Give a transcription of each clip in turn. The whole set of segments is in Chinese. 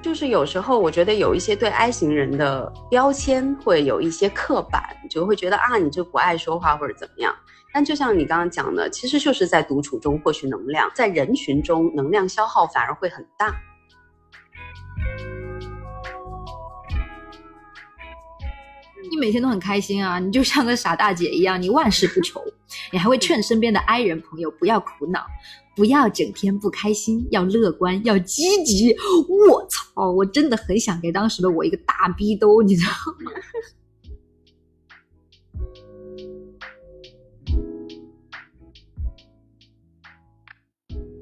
就是有时候我觉得有一些对 I 型人的标签会有一些刻板，就会觉得啊，你就不爱说话或者怎么样。但就像你刚刚讲的，其实就是在独处中获取能量，在人群中能量消耗反而会很大。每天都很开心啊，你就 像个傻大姐一样，你万事不愁，你还会劝身边的 I 人朋友不要苦恼，不要整天不开心，要乐观，要积极。我操，我真的很想给当时的我一个大逼兜，你知道吗？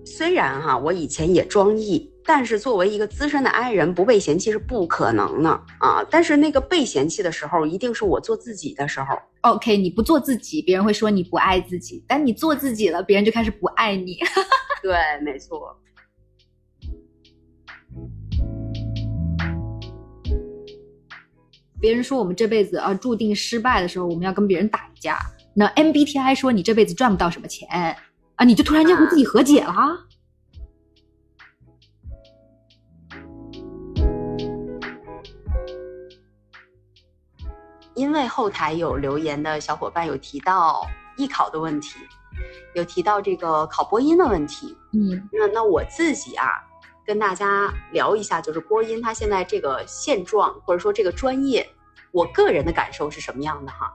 虽然哈，我以前也装 E，但是作为一个资深的 I 人，不被嫌弃是不可能的啊。但是那个被嫌弃的时候，一定是我做自己的时候。OK，你不做自己，别人会说你不爱自己；但你做自己了，别人就开始不爱你。对，没错。别人说我们这辈子啊注定失败的时候，我们要跟别人打一架。那 MBTI 说你这辈子赚不到什么钱啊，你就突然间和自己和解了。因为后台有留言的小伙伴有提到艺考的问题，有提到这个考播音的问题。嗯，那那我自己啊，跟大家聊一下，就是播音它现在这个现状，或者说这个专业，我个人的感受是什么样的哈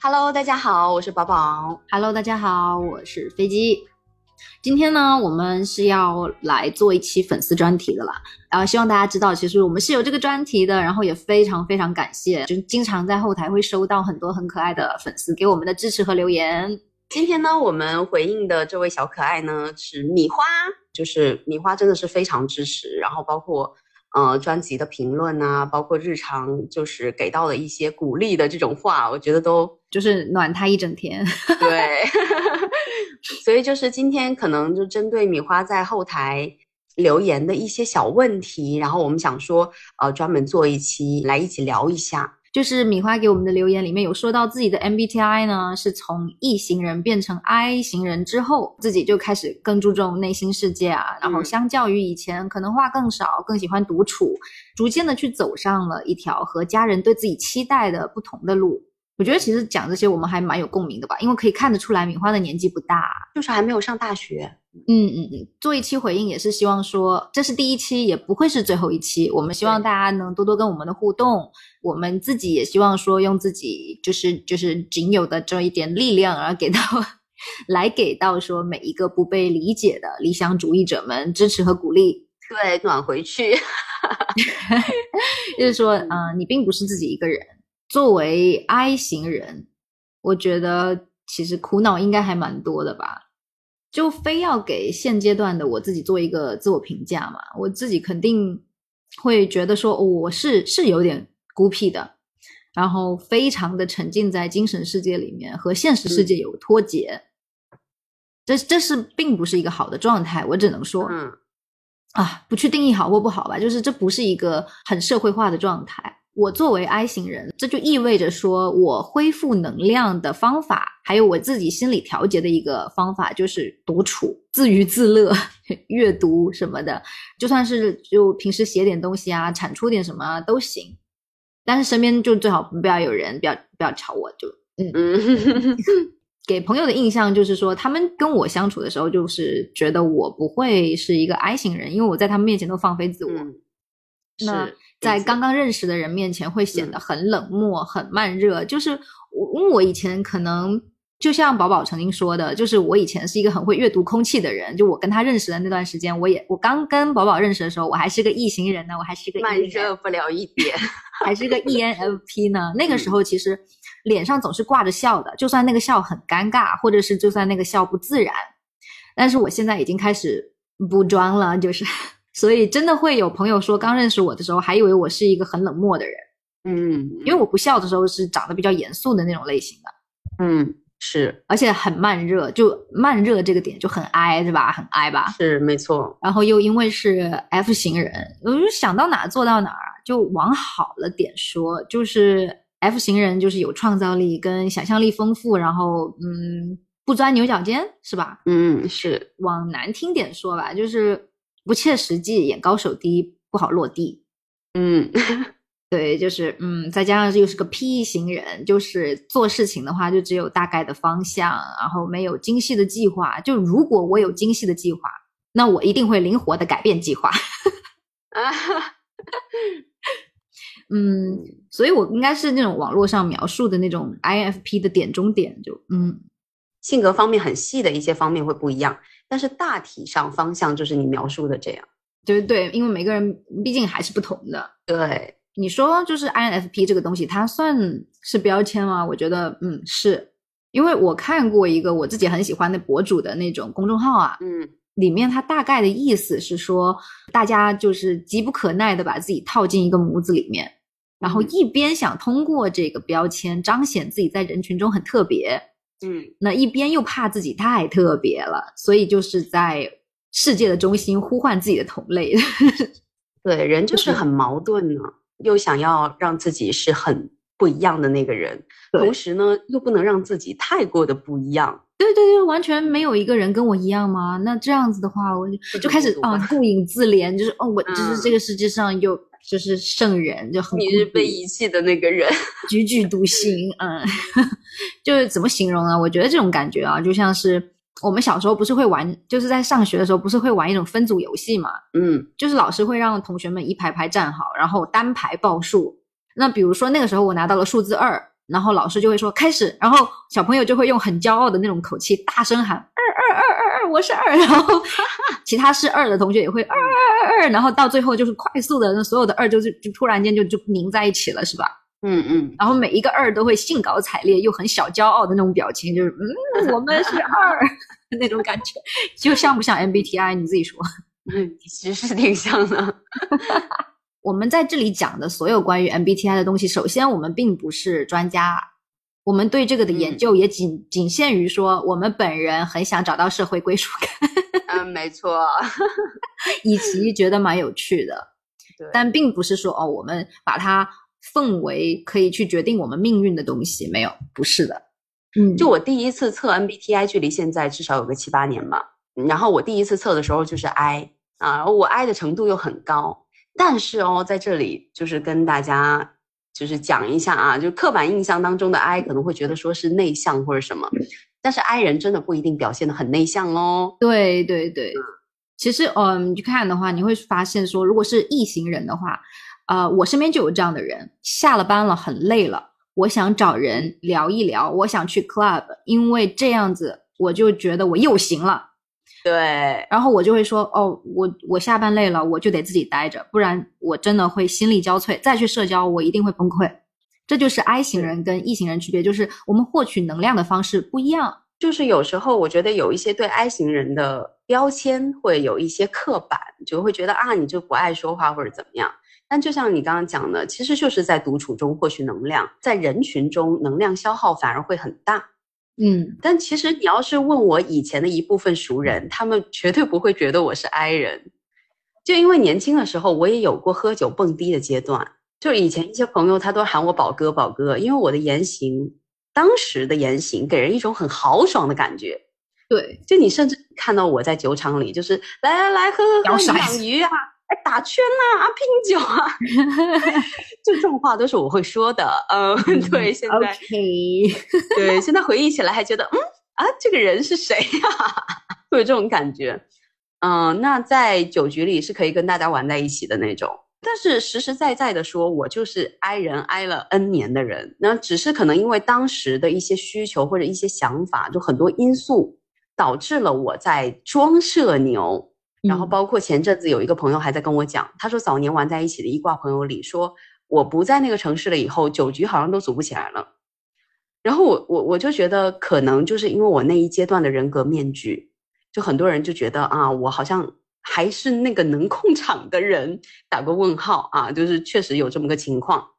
？Hello，大家好，我是宝宝。Hello，大家好，我是飞机。今天呢，我们是要来做一期粉丝专题的啦。然后希望大家知道，其实我们是有这个专题的。然后也非常非常感谢，就是经常在后台会收到很多很可爱的粉丝给我们的支持和留言。今天呢，我们回应的这位小可爱呢是米花，就是米花真的是非常支持。然后包括呃专辑的评论啊，包括日常就是给到的一些鼓励的这种话，我觉得都就是暖他一整天。对。所以就是今天可能就针对米花在后台留言的一些小问题，然后我们想说，呃，专门做一期来一起聊一下。就是米花给我们的留言里面有说到自己的 MBTI 呢，是从 E 型人变成 I 型人之后，自己就开始更注重内心世界啊，然后相较于以前可能话更少，更喜欢独处，逐渐的去走上了一条和家人对自己期待的不同的路。我觉得其实讲这些我们还蛮有共鸣的吧，因为可以看得出来米花的年纪不大，就是还没有上大学。嗯嗯嗯，做一期回应也是希望说这是第一期，也不会是最后一期。我们希望大家能多多跟我们的互动，我们自己也希望说用自己就是就是仅有的这一点力量，然后给到来给到说每一个不被理解的理想主义者们支持和鼓励，对，暖回去。就是说，嗯，你并不是自己一个人。作为 I 型人，我觉得其实苦恼应该还蛮多的吧。就非要给现阶段的我自己做一个自我评价嘛，我自己肯定会觉得说我是是有点孤僻的，然后非常的沉浸在精神世界里面，和现实世界有脱节。这这是并不是一个好的状态，我只能说，嗯，啊，不去定义好或不好吧，就是这不是一个很社会化的状态。我作为 I 型人，这就意味着说我恢复能量的方法，还有我自己心理调节的一个方法，就是独处、自娱自乐、阅读什么的。就算是就平时写点东西啊，产出点什么都行，但是身边就最好不要有人，不要不要吵我，就嗯嗯。给朋友的印象就是说，他们跟我相处的时候，就是觉得我不会是一个 I 型人，因为我在他们面前都放飞自我。是。在刚刚认识的人面前会显得很冷漠、很慢热。就是我，因为我以前可能就像宝宝曾经说的，就是我以前是一个很会阅读空气的人。就我跟他认识的那段时间，我也我刚跟宝宝认识的时候，我还是个异型人呢，我还是个慢热不了一点，还是个 ENFP 呢。那个时候其实脸上总是挂着笑的，就算那个笑很尴尬，或者是就算那个笑不自然，但是我现在已经开始不装了，就是。所以真的会有朋友说，刚认识我的时候还以为我是一个很冷漠的人，嗯，因为我不笑的时候是长得比较严肃的那种类型的，嗯，是，而且很慢热，就慢热这个点就很 I 对吧？很 I 吧？是没错。然后又因为是 F 型人，我就想到哪做到哪儿，就往好了点说，就是 F 型人就是有创造力跟想象力丰富，然后嗯，不钻牛角尖是吧？嗯，是。往难听点说吧，就是不切实际，眼高手低，不好落地。嗯。对，就是嗯，再加上又是个 P 型人，就是做事情的话，就只有大概的方向，然后没有精细的计划。就如果我有精细的计划，那我一定会灵活的改变计划。啊，嗯，所以我应该是那种网络上描述的那种 INFP 的点中点，就嗯，性格方面很细的一些方面会不一样，但是大体上方向就是你描述的这样。对对，因为每个人毕竟还是不同的。对。你说就是 INFP 这个东西，它算是标签吗？我觉得，嗯，是因为我看过一个我自己很喜欢的博主的那种公众号啊，嗯，里面它大概的意思是说，大家就是急不可耐的把自己套进一个模子里面，然后一边想通过这个标签彰显自己在人群中很特别，嗯，那一边又怕自己太特别了，所以就是在世界的中心呼唤自己的同类。对，人就是很矛盾呢。又想要让自己是很不一样的那个人，同时呢，又不能让自己太过的不一样。对对对，完全没有一个人跟我一样吗？那这样子的话，我就就开始啊，顾影自怜，就是哦，我就是这个世界上有就是圣人，就很你是被遗弃的那个人，踽踽独行。嗯，就是怎么形容呢？我觉得这种感觉啊，就像是。我们小时候不是会玩，就是在上学的时候不是会玩一种分组游戏嘛？嗯，就是老师会让同学们一排排站好，然后单排报数。那比如说那个时候我拿到了数字二，然后老师就会说开始，然后小朋友就会用很骄傲的那种口气大声喊我是二。然后其他是二的同学也会二二二二，然后到最后就是快速的，那所有的二就是就突然间就就凝在一起了，是吧？嗯嗯，然后每一个二都会兴高采烈又很小骄傲的那种表情，就是嗯，我们是二 那种感觉，就像不像 MBTI？你自己说。嗯，其实是挺像的。我们在这里讲的所有关于 MBTI 的东西，首先我们并不是专家，我们对这个的研究也仅仅限于说，我们本人很想找到社会归属感。嗯，没错，以及觉得蛮有趣的。对，但并不是说哦，我们把它。奉为可以去决定我们命运的东西没有，不是的。嗯，就我第一次测 MBTI，距离现在至少有个七八年吧。然后我第一次测的时候就是 I 啊，我 I 的程度又很高。但是哦，在这里就是跟大家就是讲一下啊，就刻板印象当中的 I 可能会觉得说是内向或者什么，但是 I 人真的不一定表现的很内向哦。对对对，其实嗯，你去看的话，你会发现说，如果是异型人的话。呃，我身边就有这样的人，下了班了很累了，我想找人聊一聊，我想去 club，因为这样子我就觉得我又行了。对，然后我就会说，哦，我我下班累了，我就得自己待着，不然我真的会心力交瘁，再去社交我一定会崩溃。这就是 I 型人跟 E 型人区别，就是我们获取能量的方式不一样。就是有时候我觉得有一些对 I 型人的标签会有一些刻板，就会觉得啊，你就不爱说话或者怎么样。但就像你刚刚讲的，其实就是在独处中获取能量，在人群中能量消耗反而会很大。嗯，但其实你要是问我以前的一部分熟人，他们绝对不会觉得我是 I 人，就因为年轻的时候我也有过喝酒蹦迪的阶段，就以前一些朋友他都喊我宝哥宝哥，因为我的言行，当时的言行给人一种很豪爽的感觉。对，就你甚至看到我在酒场里，就是来来来喝喝喝养鱼啊。哎，打圈呐、啊，拼酒啊，就这种话都是我会说的。嗯，对，现在对，现在回忆起来还觉得，嗯啊，这个人是谁呀？会有这种感觉。嗯，那在酒局里是可以跟大家玩在一起的那种。但是实实在在的说，我就是挨人挨了 N 年的人。那只是可能因为当时的一些需求或者一些想法，就很多因素导致了我在装社牛。然后包括前阵子有一个朋友还在跟我讲，他说早年玩在一起的一挂朋友里，说我不在那个城市了以后，酒局好像都组不起来了。然后我我我就觉得可能就是因为我那一阶段的人格面具，就很多人就觉得啊，我好像还是那个能控场的人，打个问号啊，就是确实有这么个情况。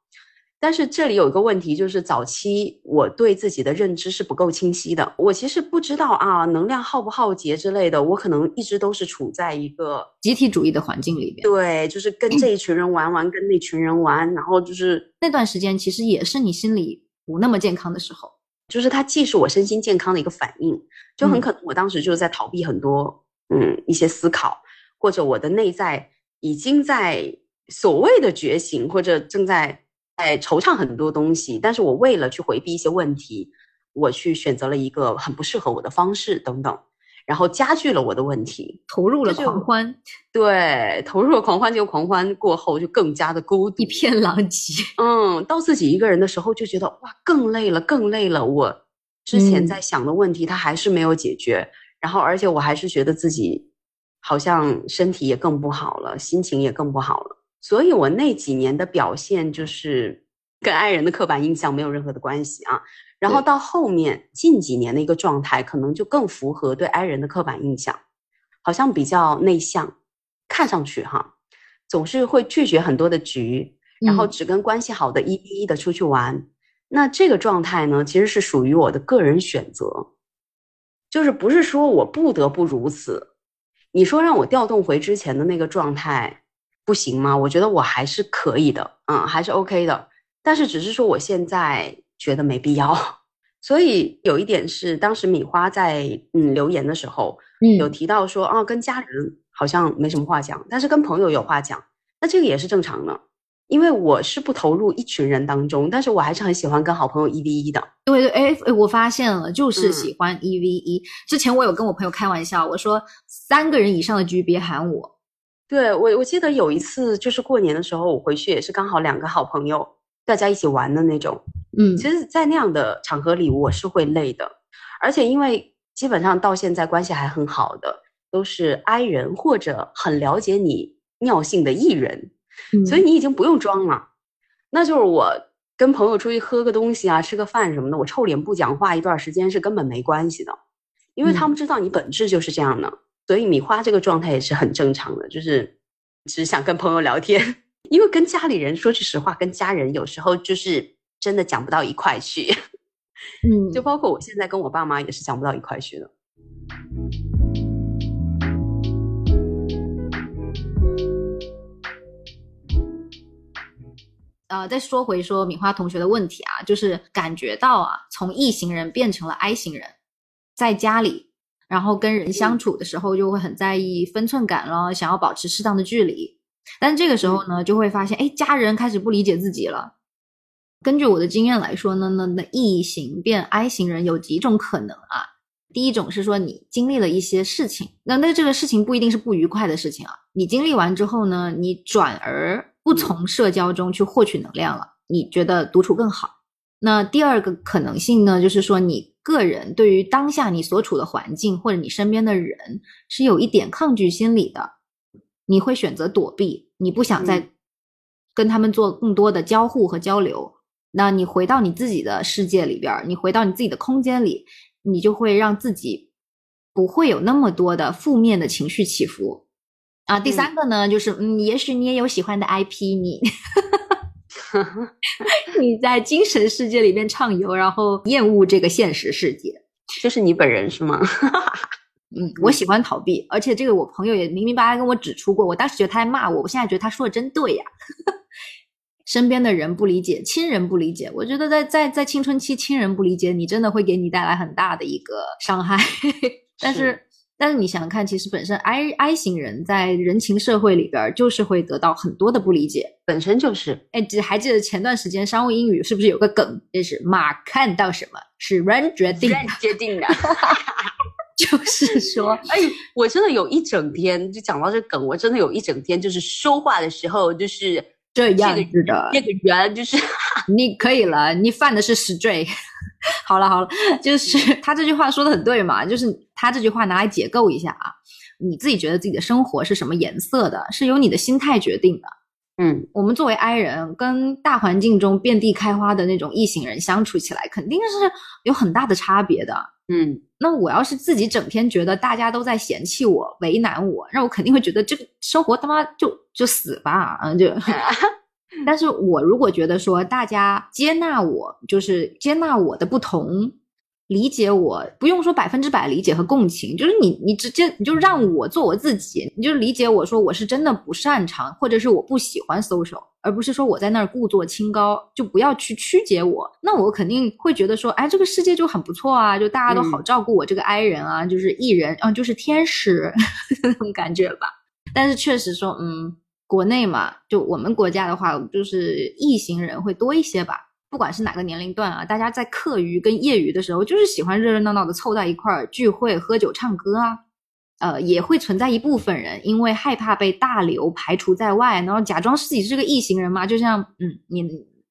但是这里有一个问题，就是早期我对自己的认知是不够清晰的。我其实不知道啊，能量耗不耗竭之类的，我可能一直都是处在一个集体主义的环境里边。对，就是跟这一群人玩玩，跟那群人玩，然后就是那段时间其实也是你心里不那么健康的时候。就是它既是我身心健康的一个反应，就很可能我当时就是在逃避很多嗯一些思考，或者我的内在已经在所谓的觉醒，或者正在。在惆怅很多东西，但是我为了去回避一些问题，我去选择了一个很不适合我的方式等等，然后加剧了我的问题，投入了狂欢。对，投入了狂欢，就狂欢过后就更加的孤独，一片狼藉。嗯，到自己一个人的时候就觉得哇，更累了，更累了。我之前在想的问题，它还是没有解决，然后而且我还是觉得自己好像身体也更不好了，心情也更不好了。所以，我那几年的表现就是跟爱人的刻板印象没有任何的关系啊。然后到后面近几年的一个状态，可能就更符合对爱人的刻板印象，好像比较内向，看上去哈，总是会拒绝很多的局，然后只跟关系好的一 v 一的出去玩。那这个状态呢，其实是属于我的个人选择，就是不是说我不得不如此。你说让我调动回之前的那个状态。不行吗？我觉得我还是可以的，嗯，还是 OK 的。但是只是说我现在觉得没必要。所以有一点是，当时米花在嗯留言的时候，嗯，有提到说，啊，跟家人好像没什么话讲，但是跟朋友有话讲。那这个也是正常的，因为我是不投入一群人当中，但是我还是很喜欢跟好朋友一 v 一的。对对，哎哎，我发现了，就是喜欢一 v 一。之前我有跟我朋友开玩笑，我说三个人以上的局别喊我。对我，我记得有一次就是过年的时候，我回去也是刚好两个好朋友，大家一起玩的那种。嗯，其实，在那样的场合里，我是会累的。而且，因为基本上到现在关系还很好的，都是 I 人或者很了解你尿性的艺人，所以你已经不用装了。那就是我跟朋友出去喝个东西啊，吃个饭什么的，我臭脸不讲话一段时间是根本没关系的，因为他们知道你本质就是这样的。所以米花这个状态也是很正常的，就是只想跟朋友聊天，因为跟家里人说句实话，跟家人有时候就是真的讲不到一块去，嗯，就包括我现在跟我爸妈也是讲不到一块去的。呃，再说回说米花同学的问题啊，就是感觉到啊，从 E 型人变成了 I 型人，在家里。然后跟人相处的时候就会很在意分寸感了，想要保持适当的距离。但这个时候呢，就会发现，哎，家人开始不理解自己了。根据我的经验来说呢，那那 E 型变 I 型人有几种可能啊？第一种是说你经历了一些事情，那那这个事情不一定是不愉快的事情啊。你经历完之后呢，你转而不从社交中去获取能量了，你觉得独处更好。那第二个可能性呢，就是说你。个人对于当下你所处的环境或者你身边的人是有一点抗拒心理的，你会选择躲避，你不想再跟他们做更多的交互和交流。那你回到你自己的世界里边，你回到你自己的空间里，你就会让自己不会有那么多的负面的情绪起伏。啊，第三个呢，就是嗯，也许你也有喜欢的 IP，你。你在精神世界里面畅游，然后厌恶这个现实世界，就是你本人是吗？嗯，我喜欢逃避，而且这个我朋友也明明白白跟我指出过，我当时觉得他在骂我，我现在觉得他说的真对呀。身边的人不理解，亲人不理解，我觉得在在在青春期，亲人不理解你，真的会给你带来很大的一个伤害。但是。但是你想想看，其实本身 I I 型人在人情社会里边，就是会得到很多的不理解，本身就是。哎，记还记得前段时间商务英语是不是有个梗，就是马看到什么是人决定人决定的 就是说，哎，我真的有一整天就讲到这梗，我真的有一整天就是说话的时候就是这样子的，那个人就是 你可以了，你犯的是 stray。好了好了，就是他这句话说的很对嘛，就是他这句话拿来解构一下啊，你自己觉得自己的生活是什么颜色的，是由你的心态决定的。嗯，我们作为 I 人，跟大环境中遍地开花的那种异性人相处起来，肯定是有很大的差别的。嗯，那我要是自己整天觉得大家都在嫌弃我、为难我，那我肯定会觉得这个生活他妈就就死吧，嗯就。但是我如果觉得说大家接纳我，就是接纳我的不同。理解我不用说百分之百理解和共情，就是你你直接你就让我做我自己，你就理解我说我是真的不擅长，或者是我不喜欢 social，而不是说我在那儿故作清高，就不要去曲解我。那我肯定会觉得说，哎，这个世界就很不错啊，就大家都好照顾我这个 I 人啊，就是艺人啊，就是天使 那种感觉吧。但是确实说，嗯，国内嘛，就我们国家的话，就是异行人会多一些吧。不管是哪个年龄段啊，大家在课余跟业余的时候，就是喜欢热热闹闹的凑在一块儿聚会、喝酒、唱歌啊。呃，也会存在一部分人，因为害怕被大流排除在外，然后假装自己是个异行人嘛。就像嗯，你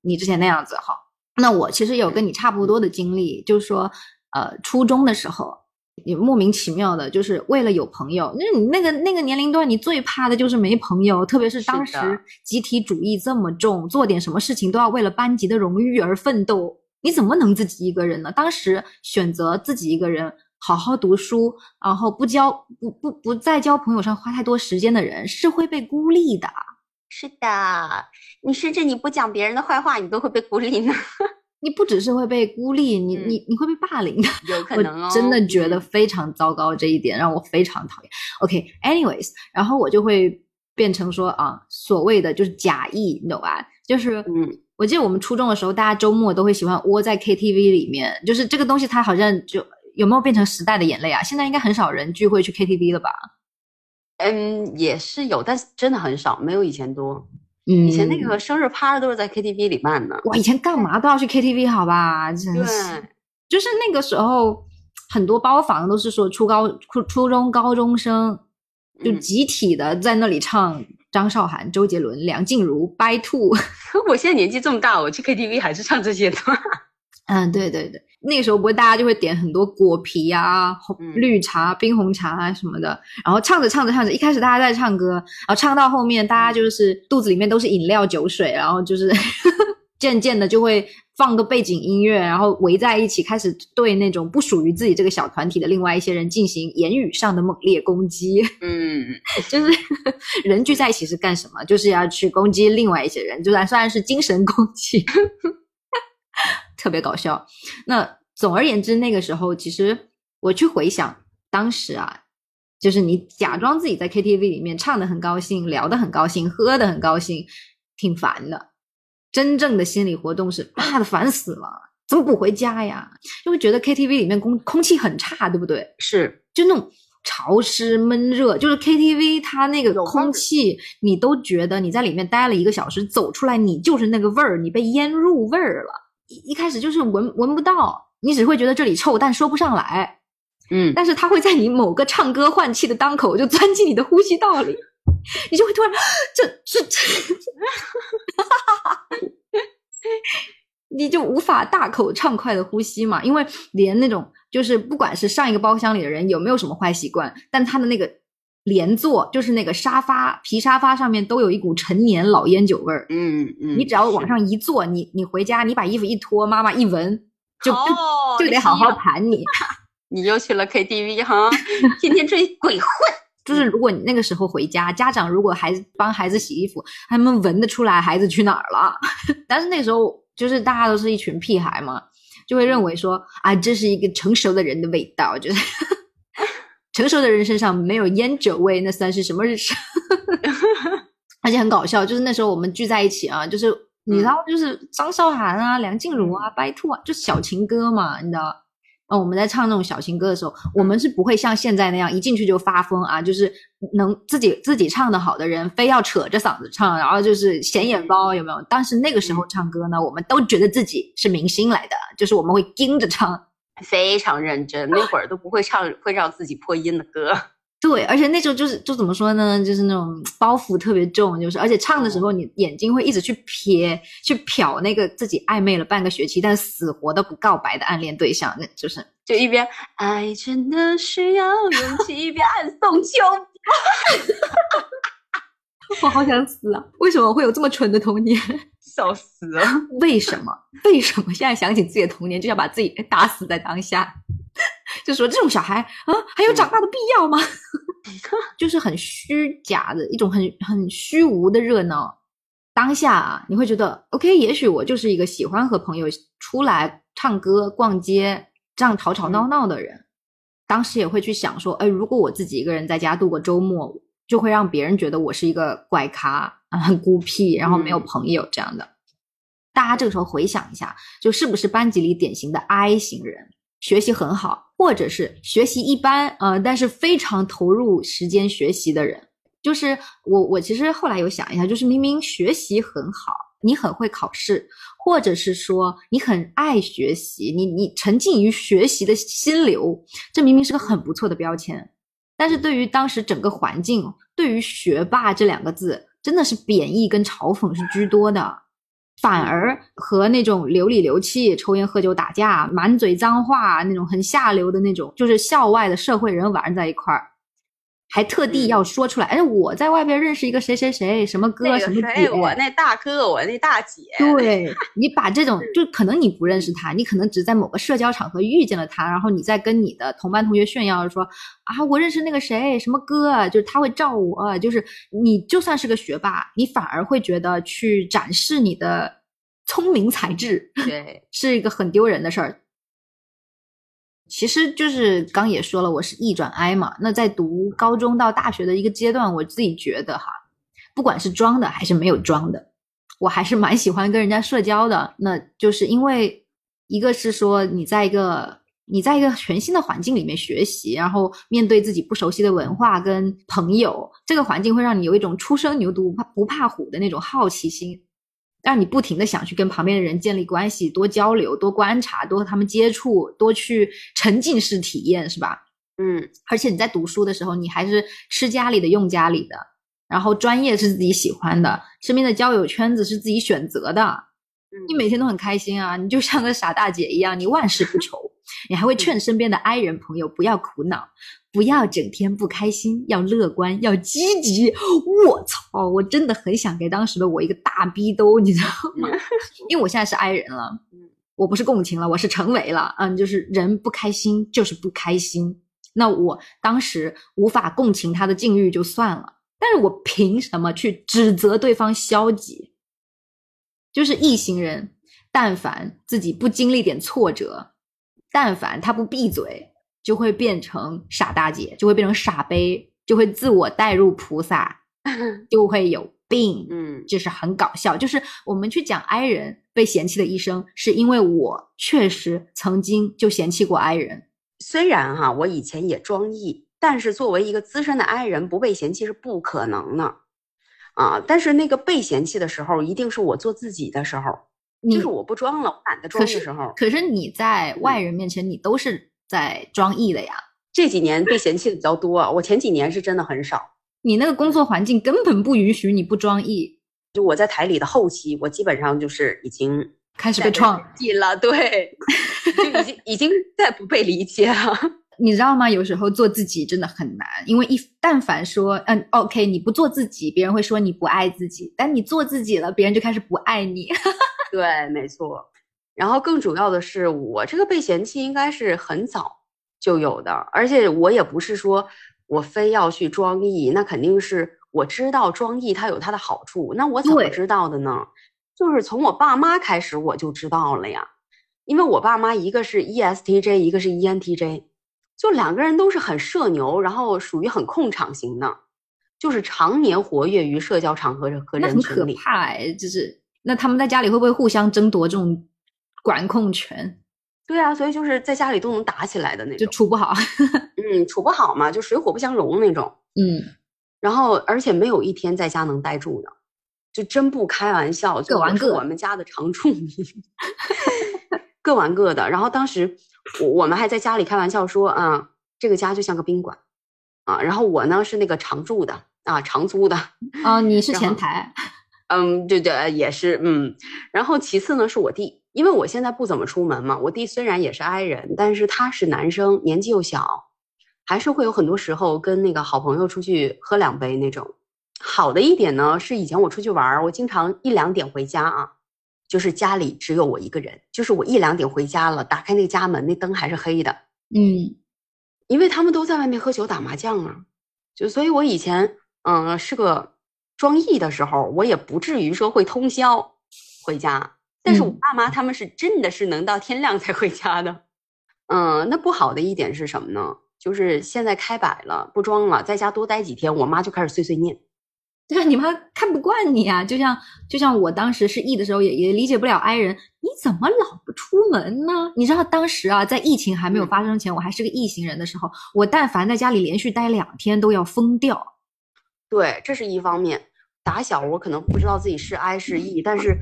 你之前那样子哈。那我其实有跟你差不多的经历，就是说，呃，初中的时候。你莫名其妙的，就是为了有朋友。那你那个那个年龄段，你最怕的就是没朋友，特别是当时集体主义这么重，做点什么事情都要为了班级的荣誉而奋斗，你怎么能自己一个人呢？当时选择自己一个人好好读书，然后不交不不不在交朋友上花太多时间的人，是会被孤立的。是的，你甚至你不讲别人的坏话，你都会被孤立呢。你不只是会被孤立，你你你会被霸凌的，有可能哦。真的觉得非常糟糕，这一点让我非常讨厌。OK，anyways，然后我就会变成说啊，所谓的就是假意，你懂吧？就是嗯，我记得我们初中的时候，大家周末都会喜欢窝在 KTV 里面，就是这个东西，它好像就有没有变成时代的眼泪啊？现在应该很少人聚会去 KTV 了吧？嗯，也是有，但是真的很少，没有以前多。以前那个生日趴都是在 KTV 里办的。我，以前干嘛都要去 KTV，好吧？真是，就是那个时候，很多包房都是说初高初初中高中生就集体的在那里唱张韶涵、周杰伦、梁静茹、白兔。我现在年纪这么大，我去 KTV 还是唱这些的。嗯，对对对，那个时候不会大家就会点很多果皮啊、红绿茶、冰红茶啊什么的，然后唱着唱着唱着，一开始大家在唱歌，然后唱到后面，大家就是肚子里面都是饮料、酒水，然后就是 渐渐的就会放个背景音乐，然后围在一起开始对那种不属于自己这个小团体的另外一些人进行言语上的猛烈攻击。嗯，就是 人聚在一起是干什么？就是要去攻击另外一些人，就算算是精神攻击。特别搞笑。那总而言之，那个时候其实我去回想当时啊，就是你假装自己在 KTV 里面唱的很高兴，聊的很高兴，喝的很高兴，挺烦的。真正的心理活动是妈的烦死了，怎么不回家呀？就会觉得 KTV 里面空空气很差，对不对？是，就那种潮湿闷热，就是 KTV 它那个空气，你都觉得你在里面待了一个小时，走出来你就是那个味儿，你被腌入味儿了。一一开始就是闻闻不到，你只会觉得这里臭，但说不上来。嗯，但是它会在你某个唱歌换气的当口就钻进你的呼吸道里，你就会突然这这这，你就无法大口畅快的呼吸嘛，因为连那种就是不管是上一个包厢里的人有没有什么坏习惯，但他的那个。连坐就是那个沙发皮沙发上面都有一股陈年老烟酒味儿。嗯嗯，你只要往上一坐，你你回家，你把衣服一脱，妈妈一闻，就就就得好好盘你。你又去了 KTV 哈，天天追鬼混。就是如果你那个时候回家，家长如果孩子帮孩子洗衣服，他们闻得出来孩子去哪儿了。但是那时候就是大家都是一群屁孩嘛，就会认为说啊，这是一个成熟的人的味道，就是。成熟的人身上没有烟酒味，那算是什么日子？而且很搞笑，就是那时候我们聚在一起啊，就是你知道，就是张韶涵啊、梁静茹啊、白兔啊，就小情歌嘛，你知道？嗯，我们在唱那种小情歌的时候，我们是不会像现在那样一进去就发疯啊，就是能自己自己唱的好的人，非要扯着嗓子唱，然后就是显眼包，有没有？但是那个时候唱歌呢，我们都觉得自己是明星来的，就是我们会盯着唱。非常认真，那会儿都不会唱会让自己破音的歌。对，而且那时候就是就怎么说呢，就是那种包袱特别重，就是而且唱的时候你眼睛会一直去瞥去瞟那个自己暧昧了半个学期但死活都不告白的暗恋对象，那就是就一边爱真的需要勇气，一边暗送秋波。我好想死啊！为什么会有这么蠢的童年？笑死了！为什么？为什么现在想起自己的童年就要把自己打死在当下？就说这种小孩啊，还有长大的必要吗？就是很虚假的一种很很虚无的热闹。当下啊，你会觉得 OK，也许我就是一个喜欢和朋友出来唱歌、逛街这样吵吵闹闹的人。当时也会去想说，哎，如果我自己一个人在家度过周末，就会让别人觉得我是一个怪咖啊，很孤僻，然后没有朋友这样的。大家这个时候回想一下，就是不是班级里典型的 I 型人，学习很好，或者是学习一般，呃，但是非常投入时间学习的人。就是我，我其实后来有想一下，就是明明学习很好，你很会考试，或者是说你很爱学习，你你沉浸于学习的心流，这明明是个很不错的标签。但是对于当时整个环境，对于学霸这两个字，真的是贬义跟嘲讽是居多的，反而和那种流里流气、抽烟喝酒打架、满嘴脏话那种很下流的那种，就是校外的社会人玩在一块儿。还特地要说出来，哎，我在外边认识一个谁谁谁，什么哥什么姐，我那大哥，我那大姐。对 你把这种，就可能你不认识他，你可能只在某个社交场合遇见了他，然后你再跟你的同班同学炫耀说，啊，我认识那个谁，什么哥，就是他会照我，就是你就算是个学霸，你反而会觉得去展示你的聪明才智，对，是一个很丢人的事儿。其实就是刚也说了，我是 E 转 I 嘛。那在读高中到大学的一个阶段，我自己觉得哈，不管是装的还是没有装的，我还是蛮喜欢跟人家社交的。那就是因为一个是说你在一个你在一个全新的环境里面学习，然后面对自己不熟悉的文化跟朋友，这个环境会让你有一种初生牛犊不怕不怕虎的那种好奇心。让你不停的想去跟旁边的人建立关系，多交流，多观察，多和他们接触，多去沉浸式体验，是吧？嗯，而且你在读书的时候，你还是吃家里的，用家里的，然后专业是自己喜欢的，身边的交友圈子是自己选择的，你每天都很开心啊，你就像个傻大姐一样，你万事不愁，你还会劝身边的 I 人朋友不要苦恼。不要整天不开心，要乐观，要积极。我操，我真的很想给当时的我一个大逼兜，你知道吗？因为我现在是 I 人了，我不是共情了，我是成为了。嗯，就是人不开心就是不开心。那我当时无法共情他的境遇就算了，但是我凭什么去指责对方消极？就是一行人，但凡自己不经历点挫折，但凡他不闭嘴。就会变成傻大姐，就会变成傻杯，就会自我带入菩萨，就会有病，嗯，就是很搞笑。就是我们去讲 I 人被嫌弃的一生，是因为我确实曾经就嫌弃过 I 人。虽然哈，我以前也装 E，但是作为一个资深的 I 人，不被嫌弃是不可能的啊。但是那个被嫌弃的时候，一定是我做自己的时候，就是我不装了，我懒得装的时候。可是你在外人面前，你都是。在装艺的呀，这几年被嫌弃的比较多。我前几年是真的很少。你那个工作环境根本不允许你不装艺。就我在台里的后期，我基本上就是已经开始被创艺了，对，就已经已经在不被理解了。你知道吗？有时候做自己真的很难，因为一但凡说嗯，OK，你不做自己，别人会说你不爱自己；但你做自己了，别人就开始不爱你。对，没错。然后更主要的是，我这个被嫌弃应该是很早就有的，而且我也不是说我非要去装艺，那肯定是我知道装艺它有它的好处。那我怎么知道的呢？就是从我爸妈开始我就知道了呀，因为我爸妈一个是 ESTJ，一个是 ENTJ，就两个人都是很社牛，然后属于很控场型的，就是常年活跃于社交场合和人群里。很可怕哎，就是那他们在家里会不会互相争夺这种？管控权，对啊，所以就是在家里都能打起来的那种，就处不好，嗯，处不好嘛，就水火不相容那种，嗯，然后而且没有一天在家能待住的，就真不开玩笑，各玩各，我们家的常住民，各玩各的。然后当时我我们还在家里开玩笑说，啊，这个家就像个宾馆，啊，然后我呢是那个常住的啊，长租的，啊，你是。前台，嗯，对对，也是，嗯，然后其次呢是我弟。因为我现在不怎么出门嘛，我弟虽然也是 I 人，但是他是男生，年纪又小，还是会有很多时候跟那个好朋友出去喝两杯那种。好的一点呢，是以前我出去玩，我经常一两点回家啊，就是家里只有我一个人，就是我一两点回家了，打开那个家门，那灯还是黑的。嗯，因为他们都在外面喝酒打麻将啊，就所以，我以前嗯是个。装 E 的时候，我也不至于说会通宵回家。但是我爸妈他们是真的是能到天亮才回家的。嗯，那不好的一点是什么呢？就是现在开摆了，不装了，在家多待几天，我妈就开始碎碎念。对啊，你妈看不惯你啊！就像就像我当时是 E 的时候，也也理解不了 I 人，你怎么老不出门呢？你知道当时啊，在疫情还没有发生前，我还是个 E 型人的时候，我但凡在家里连续待两天都要疯掉。对，这是一方面。打小我可能不知道自己是 I 是 E，但是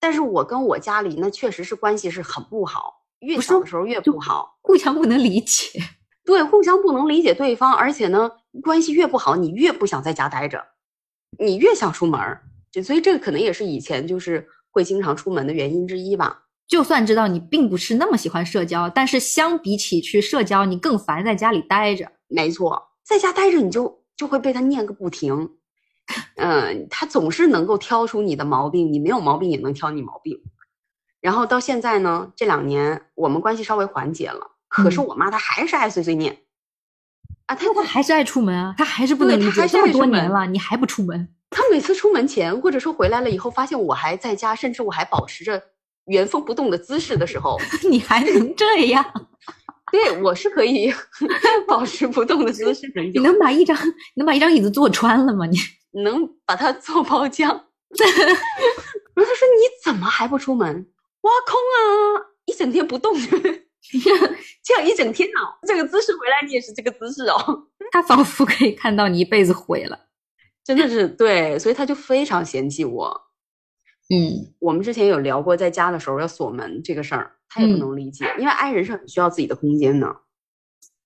但是我跟我家里那确实是关系是很不好，越小的时候越不好，互相不能理解。对，互相不能理解对方，而且呢，关系越不好，你越不想在家待着。你越想出门儿，就所以这个可能也是以前就是会经常出门的原因之一吧。就算知道你并不是那么喜欢社交，但是相比起去社交，你更烦在家里待着。没错，在家待着你就就会被他念个不停。嗯，他总是能够挑出你的毛病，你没有毛病也能挑你毛病。然后到现在呢，这两年我们关系稍微缓解了，可是我妈她还是爱碎碎念。啊，她她还是爱出门啊，她还是不能理解这么多年了，你还不出门？她每次出门前，或者说回来了以后，发现我还在家，甚至我还保持着原封不动的姿势的时候，你还能这样？对我是可以 保持不动的姿势。你能把一张你能把一张椅子坐穿了吗？你能把它做包浆？然后他说：“你怎么还不出门？挖空啊，一整天不动。”这样一整天呢，这个姿势回来你也是这个姿势哦。他仿佛可以看到你一辈子毁了，真的是对，所以他就非常嫌弃我。嗯，我们之前有聊过在家的时候要锁门这个事儿，他也不能理解，因为爱人是很需要自己的空间的。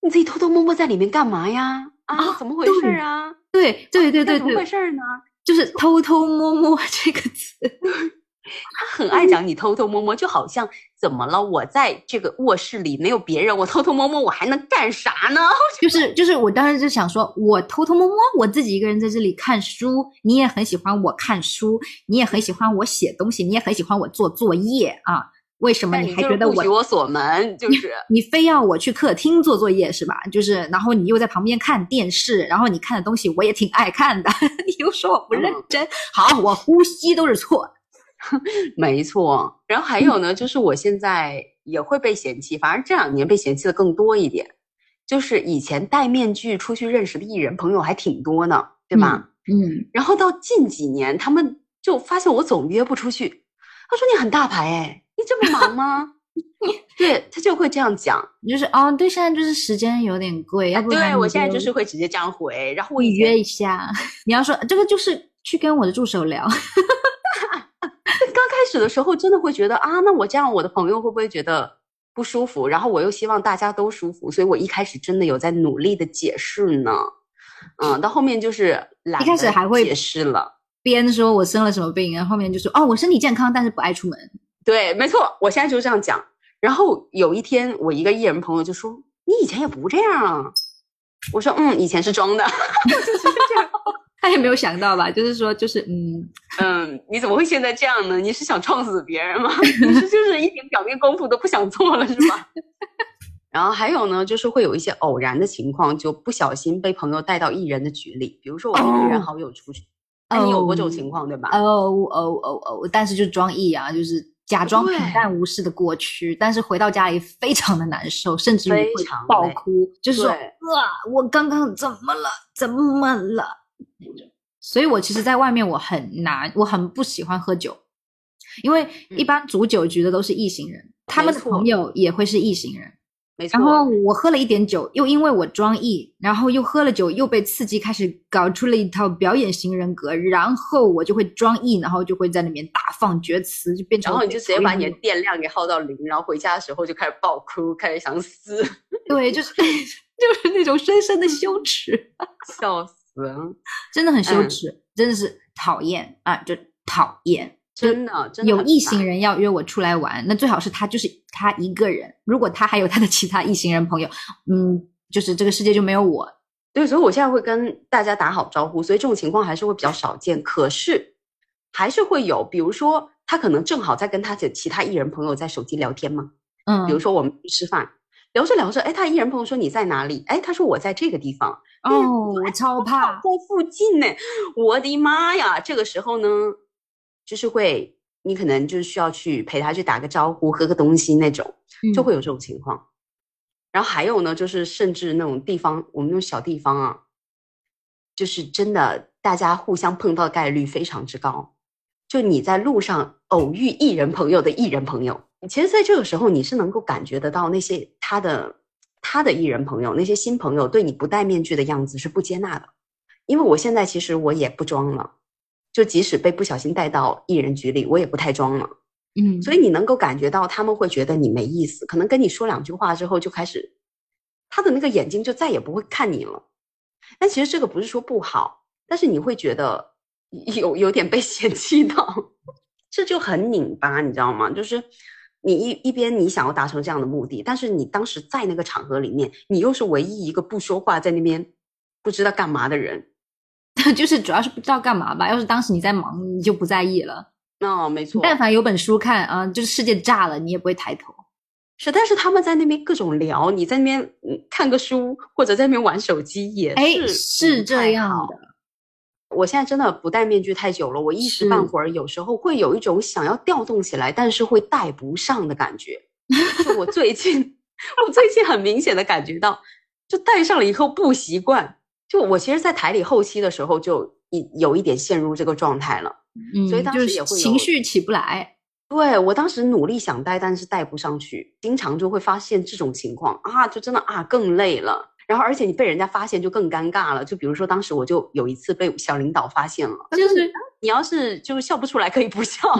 你自己偷偷摸摸在里面干嘛呀？啊，怎么回事啊？对对对对对，怎么回事呢？就是偷偷摸摸 这个词。他很爱讲你偷偷摸摸，就好像怎么了？我在这个卧室里没有别人，我偷偷摸摸，我还能干啥呢？就 是就是，我当时就想说，我偷偷摸摸，我自己一个人在这里看书，你也很喜欢我看书，你也很喜欢我写东西，你也很喜欢我做作业啊？为什么你还觉得我我锁门？就是你非要我去客厅做作业是吧？就是，然后你又在旁边看电视，然后你看的东西我也挺爱看的，你又说我不认真，好，我呼吸都是错。没错，然后还有呢，就是我现在也会被嫌弃，反而这两年被嫌弃的更多一点。就是以前戴面具出去认识的艺人朋友还挺多呢，对吧？嗯。然后到近几年，他们就发现我总约不出去。他说：“你很大牌哎，你这么忙吗？” 对他就会这样讲，就是哦，对，现在就是时间有点贵，要不对我现在就是会直接这样回，然后我约一下。你要说这个就是去跟我的助手聊。刚开始的时候，真的会觉得啊，那我这样，我的朋友会不会觉得不舒服？然后我又希望大家都舒服，所以我一开始真的有在努力的解释呢。嗯，到后面就是一开始还会解释了，边说我生了什么病，然后后面就说哦，我身体健康，但是不爱出门。对，没错，我现在就是这样讲。然后有一天，我一个艺人朋友就说：“你以前也不这样啊。”我说：“嗯，以前是装的。”就是这样。他也没有想到吧，就是说，就是嗯嗯，你怎么会现在这样呢？你是想撞死别人吗？你是就是一点表面功夫都不想做了是吧？然后还有呢，就是会有一些偶然的情况，就不小心被朋友带到艺人的局里，比如说我跟艺人好友出去，哎，你有过这种情况对吧？哦哦哦哦，但是就装艺啊，就是假装平淡无事的过去，但是回到家里非常的难受，甚至于会爆哭，就是说啊，我刚刚怎么了？怎么了？所以，我其实，在外面我很难，我很不喜欢喝酒，因为一般组酒局的都是异性人，他们的朋友也会是异性人，没错。然后我喝了一点酒，又因为我装异，然后又喝了酒，又被刺激，开始搞出了一套表演型人格，然后我就会装异，然后就会在里面大放厥词，就变成，然后你就直接把你的电量给耗到零，然后回家的时候就开始爆哭，开始想死，对，就是 就是那种深深的羞耻，笑死。真的很羞耻，真的是讨厌啊！就讨厌，真的，真的有异性人要约我出来玩，那最好是他就是他一个人。如果他还有他的其他异性人朋友，嗯，就是这个世界就没有我。对，所以我现在会跟大家打好招呼，所以这种情况还是会比较少见。可是还是会有，比如说他可能正好在跟他的其他艺人朋友在手机聊天嘛，嗯，比如说我们去吃饭。聊着聊着，哎，他艺人朋友说你在哪里？哎，他说我在这个地方。哦，我超怕在附近呢，我的妈呀！这个时候呢，就是会，你可能就是需要去陪他去打个招呼，喝个东西那种，就会有这种情况。然后还有呢，就是甚至那种地方，我们那种小地方啊，就是真的大家互相碰到概率非常之高。就你在路上偶遇艺人朋友的艺人朋友，其实在这个时候你是能够感觉得到那些他的。他的艺人朋友，那些新朋友对你不戴面具的样子是不接纳的，因为我现在其实我也不装了，就即使被不小心带到艺人局里，我也不太装了，嗯，所以你能够感觉到他们会觉得你没意思，可能跟你说两句话之后就开始，他的那个眼睛就再也不会看你了。但其实这个不是说不好，但是你会觉得有有点被嫌弃到，这就很拧巴，你知道吗？就是。你一一边你想要达成这样的目的，但是你当时在那个场合里面，你又是唯一一个不说话，在那边不知道干嘛的人，就是主要是不知道干嘛吧。要是当时你在忙，你就不在意了。哦，没错。但凡有本书看啊，就是世界炸了，你也不会抬头。是，但是他们在那边各种聊，你在那边看个书或者在那边玩手机也是是这样的。我现在真的不戴面具太久了，我一时半会儿有时候会有一种想要调动起来，但是会戴不上的感觉。就我最近，我最近很明显的感觉到，就戴上了以后不习惯。就我其实，在台里后期的时候，就一有一点陷入这个状态了。嗯，所以当时也会情绪起不来。对我当时努力想带，但是带不上去，经常就会发现这种情况啊，就真的啊更累了。然后，而且你被人家发现就更尴尬了。就比如说，当时我就有一次被小领导发现了，就是你要是就是笑不出来，可以不笑，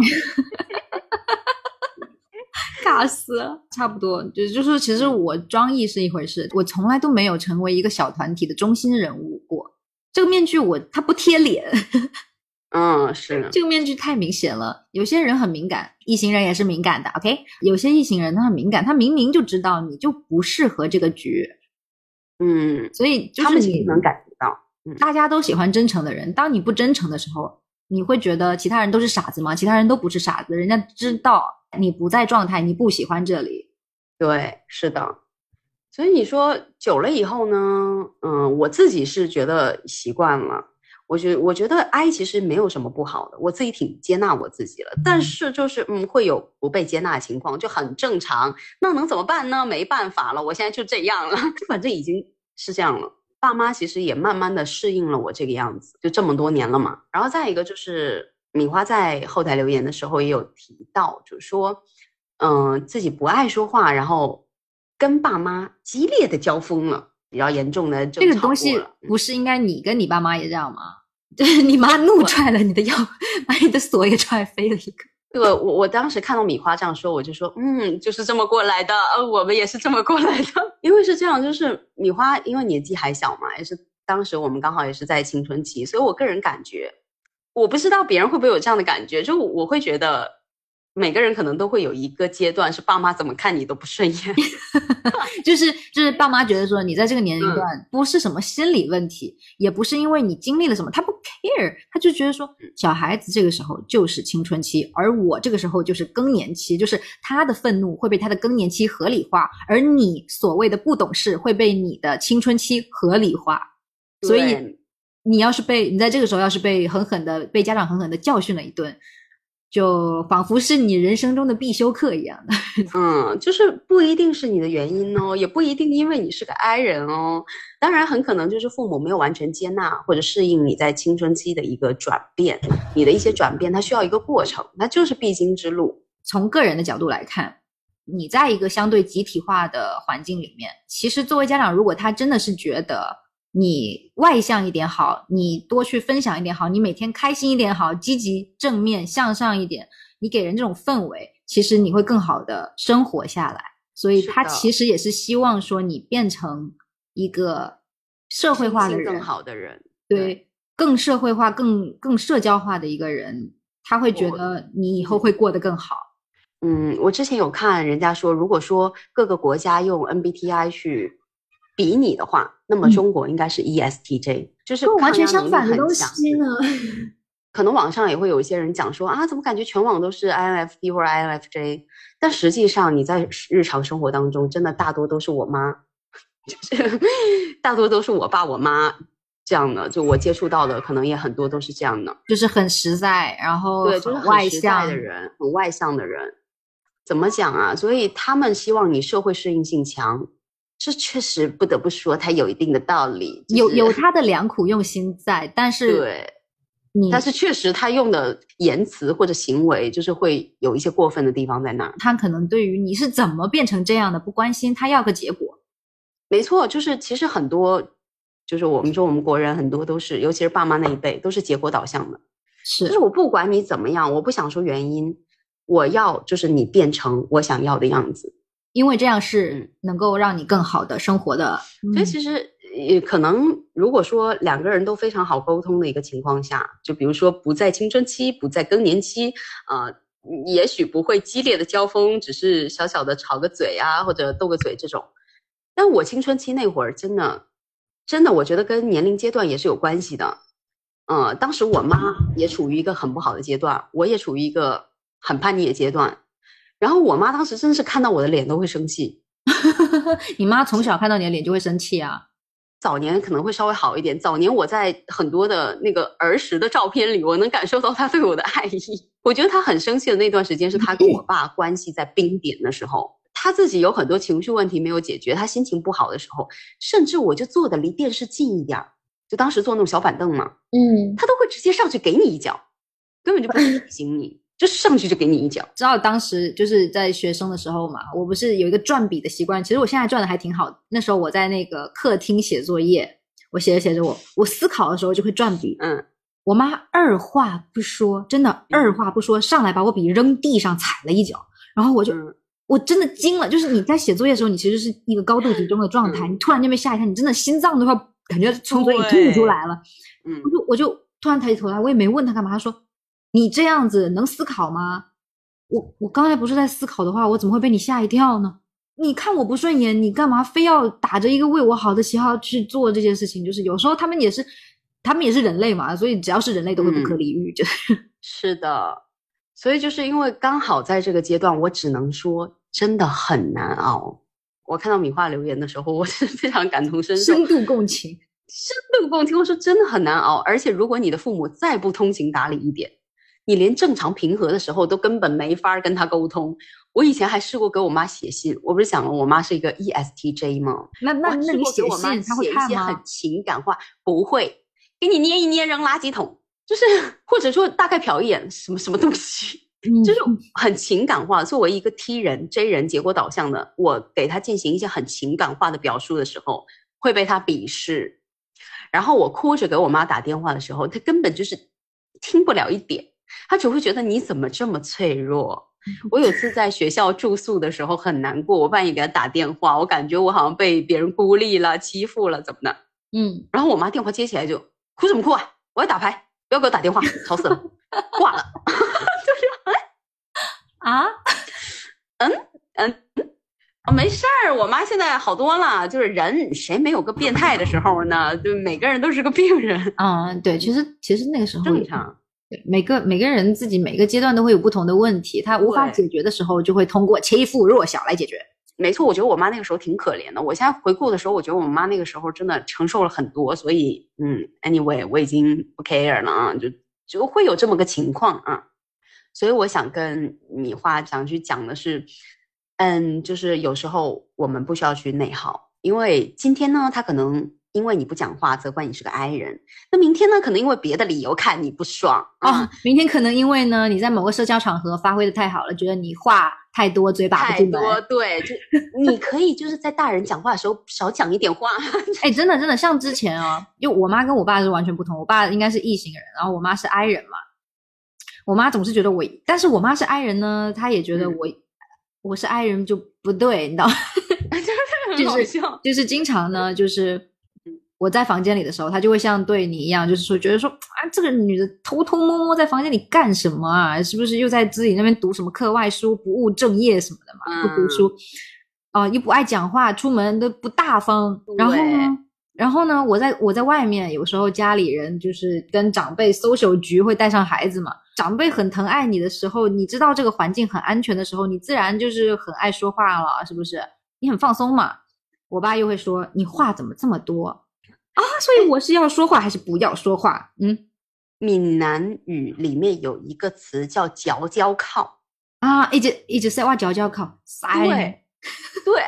尬死了。差不多，就就是其实我装艺是一回事，我从来都没有成为一个小团体的中心人物过。这个面具我它不贴脸，嗯，是这个面具太明显了。有些人很敏感，异行人也是敏感的。OK，有些异行人他很敏感，他明明就知道你就不适合这个局。嗯，所以就是你能感觉到，大家都喜欢真诚的人。当你不真诚的时候，你会觉得其他人都是傻子吗？其他人都不是傻子，人家知道你不在状态，你不喜欢这里。对，是的。所以你说久了以后呢，嗯，我自己是觉得习惯了。我觉我觉得 I 其实没有什么不好的，我自己挺接纳我自己了。但是就是嗯，会有不被接纳的情况，就很正常。那能怎么办呢？没办法了，我现在就这样了，反正已经是这样了。爸妈其实也慢慢的适应了我这个样子，就这么多年了嘛。然后再一个就是米花在后台留言的时候也有提到，就是说，嗯，自己不爱说话，然后跟爸妈激烈的交锋了。比较严重的这个东西，不是应该你跟你爸妈也这样吗？对 你妈怒踹了你的腰，把你的锁也踹飞了一个。对，我我当时看到米花这样说，我就说，嗯，就是这么过来的。呃，我们也是这么过来的。因为是这样，就是米花因为年纪还小嘛，也是当时我们刚好也是在青春期，所以我个人感觉，我不知道别人会不会有这样的感觉，就我会觉得。每个人可能都会有一个阶段，是爸妈怎么看你都不顺眼，就是就是爸妈觉得说你在这个年龄段不是什么心理问题，也不是因为你经历了什么，他不 care，他就觉得说小孩子这个时候就是青春期，而我这个时候就是更年期，就是他的愤怒会被他的更年期合理化，而你所谓的不懂事会被你的青春期合理化，所以你要是被你在这个时候要是被狠狠的被家长狠狠的教训了一顿。就仿佛是你人生中的必修课一样的，嗯，就是不一定是你的原因哦，也不一定因为你是个 I 人哦，当然很可能就是父母没有完全接纳或者适应你在青春期的一个转变，你的一些转变它需要一个过程，那就是必经之路。从个人的角度来看，你在一个相对集体化的环境里面，其实作为家长，如果他真的是觉得。你外向一点好，你多去分享一点好，你每天开心一点好，积极正面向上一点，你给人这种氛围，其实你会更好的生活下来。所以他其实也是希望说你变成一个社会化的人，更好的人，对，更社会化、更更社交化的一个人，他会觉得你以后会过得更好。嗯，我之前有看人家说，如果说各个国家用 MBTI 去。比你的话，那么中国应该是 ESTJ，就是完全相反的东西呢。可能网上也会有一些人讲说啊，怎么感觉全网都是 INFP 或者 INFJ？但实际上你在日常生活当中，真的大多都是我妈 就是大多都是我爸我妈这样的，就我接触到的可能也很多都是这样的，就是很实在，然后对，就是外实在向的人，很外向的人，怎么讲啊？所以他们希望你社会适应性强，这确实不得不说，它有一定的道理，有就是有他的良苦用心在，但 是对。你但是确实，他用的言辞或者行为，就是会有一些过分的地方在那儿。他可能对于你是怎么变成这样的不关心，他要个结果。没错，就是其实很多，就是我们说我们国人很多都是，尤其是爸妈那一辈，都是结果导向的。是就是我不管你怎么样，我不想说原因，我要就是你变成我想要的样子。因为这样是能够让你更好的生活的。嗯所以其实也可能，如果说两个人都非常好沟通的一个情况下，就比如说不在青春期，不在更年期，呃，也许不会激烈的交锋，只是小小的吵个嘴啊，或者斗个嘴这种。但我青春期那会儿，真的，真的，我觉得跟年龄阶段也是有关系的。呃，当时我妈也处于一个很不好的阶段，我也处于一个很叛逆的阶段。然后我妈当时真是看到我的脸都会生气，你妈从小看到你的脸就会生气啊。早年可能会稍微好一点。早年我在很多的那个儿时的照片里，我能感受到她对我的爱意。我觉得她很生气的那段时间是她跟我 爸关系在冰点的时候，他自己有很多情绪问题没有解决，他心情不好的时候，甚至我就坐的离电视近一点儿，就当时坐那种小板凳嘛，嗯，他都会直接上去给你一脚，根本就不提醒你，就上去就给你一脚。知道当时就是在学生的时候嘛，我不是有一个转笔的习惯，其实我现在转的还挺好。那时候我在那个客厅写作业，我写着写着我我思考的时候就会转笔。嗯，我妈二话不说，真的二话不说上来把我笔扔地上踩了一脚，然后我就、嗯我真的惊了。就是你在写作业的时候，你其实是一个高度集中的状态，嗯你突然间被吓一跳，你真的心脏都要感觉从嘴里吐出来了。嗯我就我就突然抬起头来，我也没问他干嘛，他说：“你这样子能思考吗？”我我刚才不是在思考的话，我怎么会被你吓一跳呢？你看我不顺眼，你干嘛非要打着一个为我好的旗号去做这件事情？就是有时候他们也是，他们也是人类嘛，所以只要是人类都会不可理喻。就是 是的，所以就是因为刚好在这个阶段，我只能说真的很难熬。我看到米画留言的时候，我是非常感同身受，深度共情。深度共情。我说真的很难熬，而且如果你的父母再不通情达理一点，你连正常平和的时候都根本没法儿跟他沟通。我以前还试过给我妈写信，我不是讲了我妈是一个 E ESTJ 吗？那那那你写过给我妈写会看吗一些很？情感化，不会，给你捏一捏扔垃圾桶，就是或者说大概瞟一眼什么什么东西，嗯就是很情感化。作为一个 T 人、J 人，结果导向的，我给他进行一些很情感化的表述的时候，会被他鄙视。然后我哭着给我妈打电话的时候，他根本就是听不了一点，他只会觉得你怎么这么脆弱。我有次在学校住宿的时候很难过，我半夜给他打电话，我感觉我好像被别人孤立了、欺负了，怎么的？嗯，然后我妈电话接起来就哭什么哭啊？我要打牌，不要给我打电话，吵死了，挂了。就是啊，嗯嗯，没事儿，我妈现在好多了。就是人谁没有个变态的时候呢？就每个人都是个病人，嗯，对，其实其实那个时候正常。对，每个每个人自己每个阶段都会有不同的问题，他无法解决的时候，就会通过欺负弱小来解决。没错，我觉得我妈那个时候挺可怜的。我现在回顾的时候，我觉得我妈那个时候真的承受了很多，所以嗯，anyway，我已经不 care 了啊，就就会有这么个情况啊。所以我想跟米花想去讲的是，嗯，就是有时候我们不需要去内耗，因为今天呢，他可能因为你不讲话责怪你是个 I 人，那明天呢，可能因为别的理由看你不爽啊。哦，明天可能因为呢你在某个社交场合发挥的太好了，觉得你话太多，嘴巴不太进门。多，对，就 你可以就是在大人讲话的时候少讲一点话。哎，真的真的，像之前啊，就我妈跟我爸是完全不同，我爸应该是异型人，然后我妈是 I 人嘛。我妈总是觉得我，但是我妈是 I 人呢，她也觉得嗯我、我是 I 人就不对，你知道吗？就是。就是经常呢，就是我在房间里的时候，他就会像对你一样，就是说觉得说啊，这个女的偷偷摸摸在房间里干什么啊？是不是又在自己那边读什么课外书，不务正业什么的嘛？不读书，啊、又不爱讲话，出门都不大方。然后呢，然后呢，我在我在外面，有时候家里人就是跟长辈 social 局会带上孩子嘛。长辈很疼爱你的时候，你知道这个环境很安全的时候，你自然就是很爱说话了，是不是？你很放松嘛。我爸又会说你话怎么这么多啊？所以我是要说话还是不要说话？嗯，闽南语里面有一个词叫“嚼嚼靠啊，一直一直在哇嚼嚼靠，”，对对，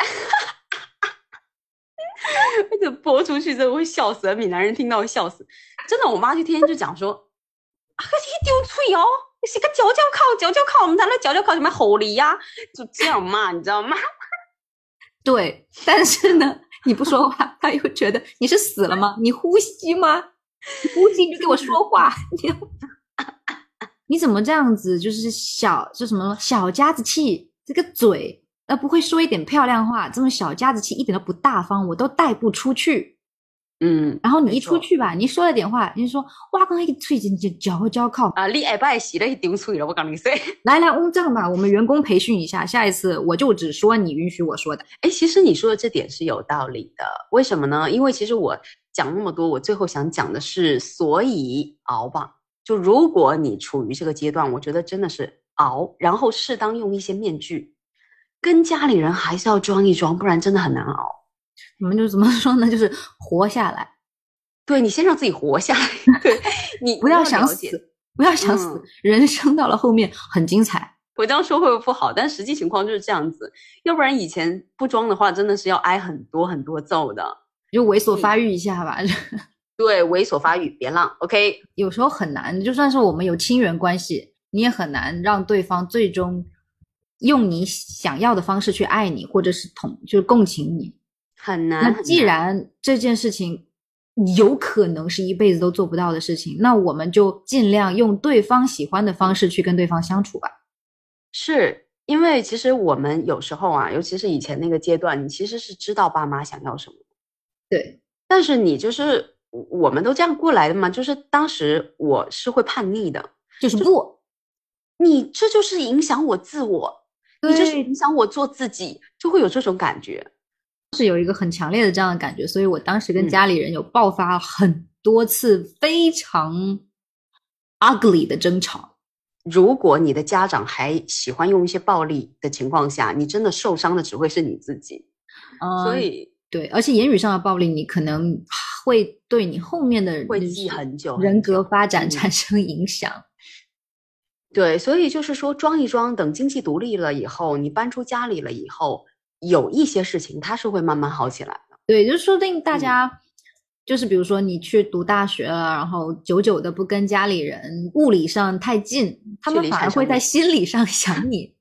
而且播出去之后会笑死，闽南人听到会笑死。真的，我妈就天天就讲说啊，一丢脆哦，你是个嚼嚼靠，嚼嚼靠，我们在那嚼嚼靠什么吼狸呀？就这样骂，你知道吗？对，但是呢，你不说话，他又觉得你是死了吗？你呼吸吗？你呼吸你就给我说话，你 你怎么这样子？就是小，就什么小家子气，这个嘴，呃，不会说一点漂亮话，这种小家子气一点都不大方，我都带不出去。嗯，然后你一出去吧，你说了点话，你说哇，刚才一吹进去脚脚靠啊，你爱不爱洗了一丢吹了，我跟你说。来来，我们这样吧，我们员工培训一下，下一次我就只说你允许我说的。哎，其实你说的这点是有道理的，为什么呢？因为其实我讲那么多，我最后想讲的是，所以熬吧。就如果你处于这个阶段，我觉得真的是熬，然后适当用一些面具，跟家里人还是要装一装，不然真的很难熬。我们就怎么 说呢？就是活下来，对你先让自己活下来，对你不要想死，不要想死。人生到了后面很精彩。我这样说会不会不好？但实际情况就是这样子。要不然以前不装的话，真的是要挨很多很多揍的。就猥琐发育一下吧。对，猥琐发育，别浪。OK，有时候很难，就算是我们有亲缘关系，你也很难让对方最终用你想要的方式去爱你，或者是同就是共情你。很难。那既然这件事情有可能是一辈子都做不到的事情，那我们就尽量用对方喜欢的方式去跟对方相处吧。是因为其实我们有时候啊，尤其是以前那个阶段，你其实是知道爸妈想要什么。对。但是你就是我们都这样过来的嘛，就是当时我是会叛逆的，就是不，你这就是影响我自我，你就是影响我做自己，就会有这种感觉。是有一个很强烈的这样的感觉，所以我当时跟家里人有爆发很多次非常 ugly 的争吵。如果你的家长还喜欢用一些暴力的情况下，你真的受伤的只会是你自己。所以，对，而且言语上的暴力，你可能会对你后面的会记很久，人格发展产生影响。对，所以就是说，装一装，等经济独立了以后，你搬出家里了以后。有一些事情它是会慢慢好起来的，对，就说不定大家就是比如说你去读大学了，然后久久的不跟家里人物理上太近，他们反而会在心理上 想你。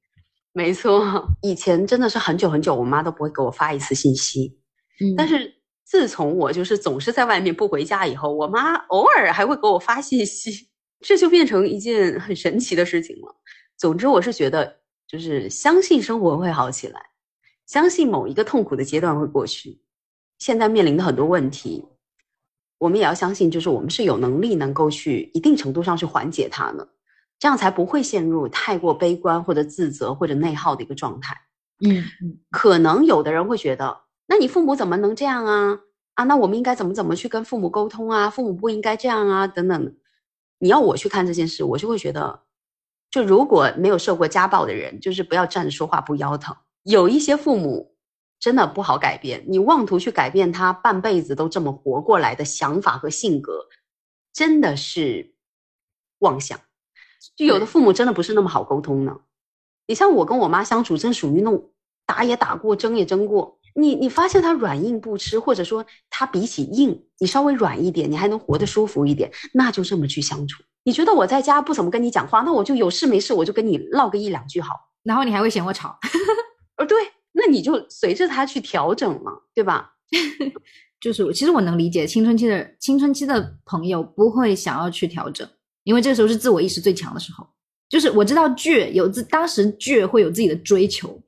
没错，以前真的是很久很久，我妈都不会给我发一次信息。嗯，但是自从我就是总是在外面不回家以后，我妈偶尔还会给我发信息，这就变成一件很神奇的事情了。总之，我是觉得就是相信生活会好起来。相信某一个痛苦的阶段会过去，现在面临的很多问题，我们也要相信，就是我们是有能力能够去一定程度上去缓解它的，这样才不会陷入太过悲观或者自责或者内耗的一个状态。嗯，可能有的人会觉得，那你父母怎么能这样啊？啊，那我们应该怎么怎么去跟父母沟通啊？父母不应该这样啊，等等。你要我去看这件事，我就会觉得，就如果没有受过家暴的人，就是不要站着说话不腰疼。有一些父母真的不好改变，你妄图去改变他半辈子都这么活过来的想法和性格，真的是妄想。就有的父母真的不是那么好沟通呢。你像我跟我妈相处，真属于那种打也打过，争也争过。你你发现他软硬不吃，或者说他比起硬，你稍微软一点，你还能活得舒服一点，那就这么去相处。你觉得我在家不怎么跟你讲话，那我就有事没事我就跟你唠个一两句好，然后你还会嫌我吵。哦，对，那你就随着他去调整嘛，对吧？就是其实我能理解青春期的青春期的朋友不会想要去调整，因为这个时候是自我意识最强的时候。就是我知道倔有自当时倔会有自己的追求，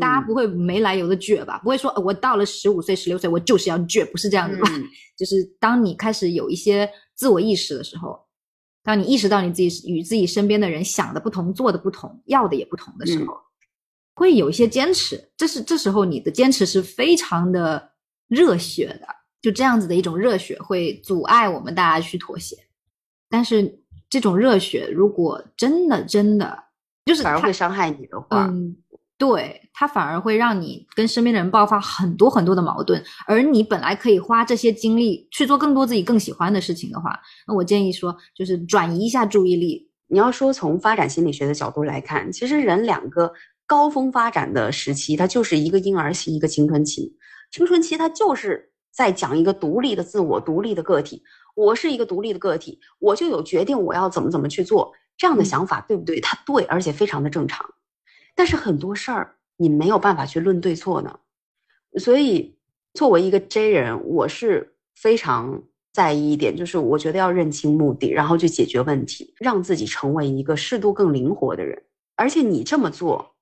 大家不会没来由的倔吧？不会说我到了十五岁、十六岁我就是要倔，不是这样子吧？就是当你开始有一些自我意识的时候，当你意识到你自己与自己身边的人想的不同、做的不同、要的也不同的时候。会有一些坚持，这是这时候你的坚持是非常的热血的，就这样子的一种热血会阻碍我们大家去妥协。但是这种热血如果真的真的就是反而会伤害你的话，嗯，对它反而会让你跟身边的人爆发很多很多的矛盾，而你本来可以花这些精力去做更多自己更喜欢的事情的话，那我建议说，就是转移一下注意力。你要说从发展心理学的角度来看，其实人两个高峰发展的时期，它就是一个婴儿期，一个青春期。青春期它就是在讲一个独立的自我、独立的个体。我是一个独立的个体，我就有决定我要怎么怎么去做这样的想法，对不对？它对，而且非常的正常。但是很多事儿你没有办法去论对错呢，所以作为一个 J 人，我是非常在意一点，就是我觉得要认清目的，然后去解决问题，让自己成为一个适度更灵活的人。而且你这么做，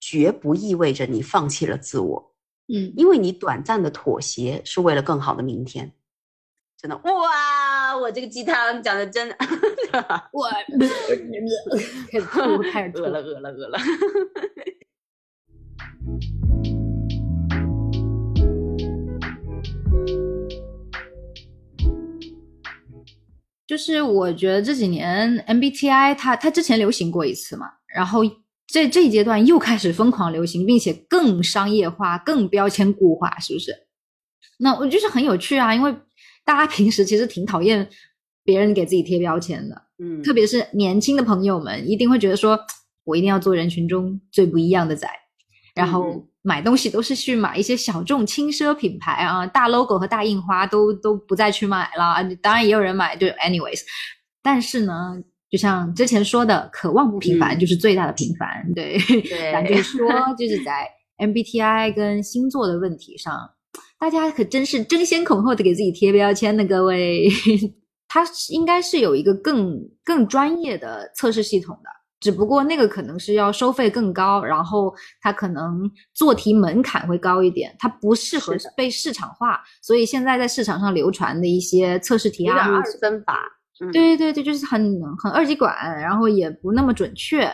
绝不意味着你放弃了自我，嗯，因为你短暂的妥协是为了更好的明天。真的哇！我这个鸡汤讲的真的，我开始吐，开 始饿了，饿了，饿了。就是我觉得这几年 MBTI 它它之前流行过一次嘛，然后这这一阶段又开始疯狂流行，并且更商业化、更标签固化，是不是？那我就是很有趣啊，因为。大家平时其实挺讨厌别人给自己贴标签的，嗯，特别是年轻的朋友们，一定会觉得说，我一定要做人群中最不一样的仔，然后买东西都是去买一些小众轻奢品牌啊，大 logo 和大印花都都不再去买了。当然也有人买，就 anyways，但是呢，就像之前说的，渴望不平凡就是最大的平凡，对，咱就说 就是在 MBTI 跟星座的问题上。大家可真是争先恐后的给自己贴标签的，各位，它应该是有一个更更专业的测试系统的，只不过那个可能是要收费更高，然后它可能做题门槛会高一点，它不适合被市场化，所以现在在市场上流传的一些测试题啊，二分法，对对对，就是很很二极管，然后也不那么准确。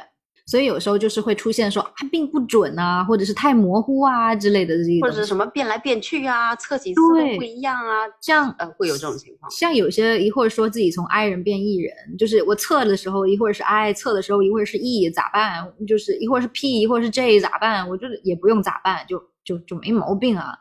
所以有时候就是会出现说啊并不准啊，或者是太模糊啊之类的这些，或者什么变来变去啊，测几次都不一样啊，这样呃会有这种情况。像有些一会儿说自己从 I 人变 E 人，就是我测的时候一会儿是 I，测的时候一会儿是 E，咋办？就是一会儿是 P，一会儿是 J，咋办？我就是也不用咋办，就就就没毛病啊，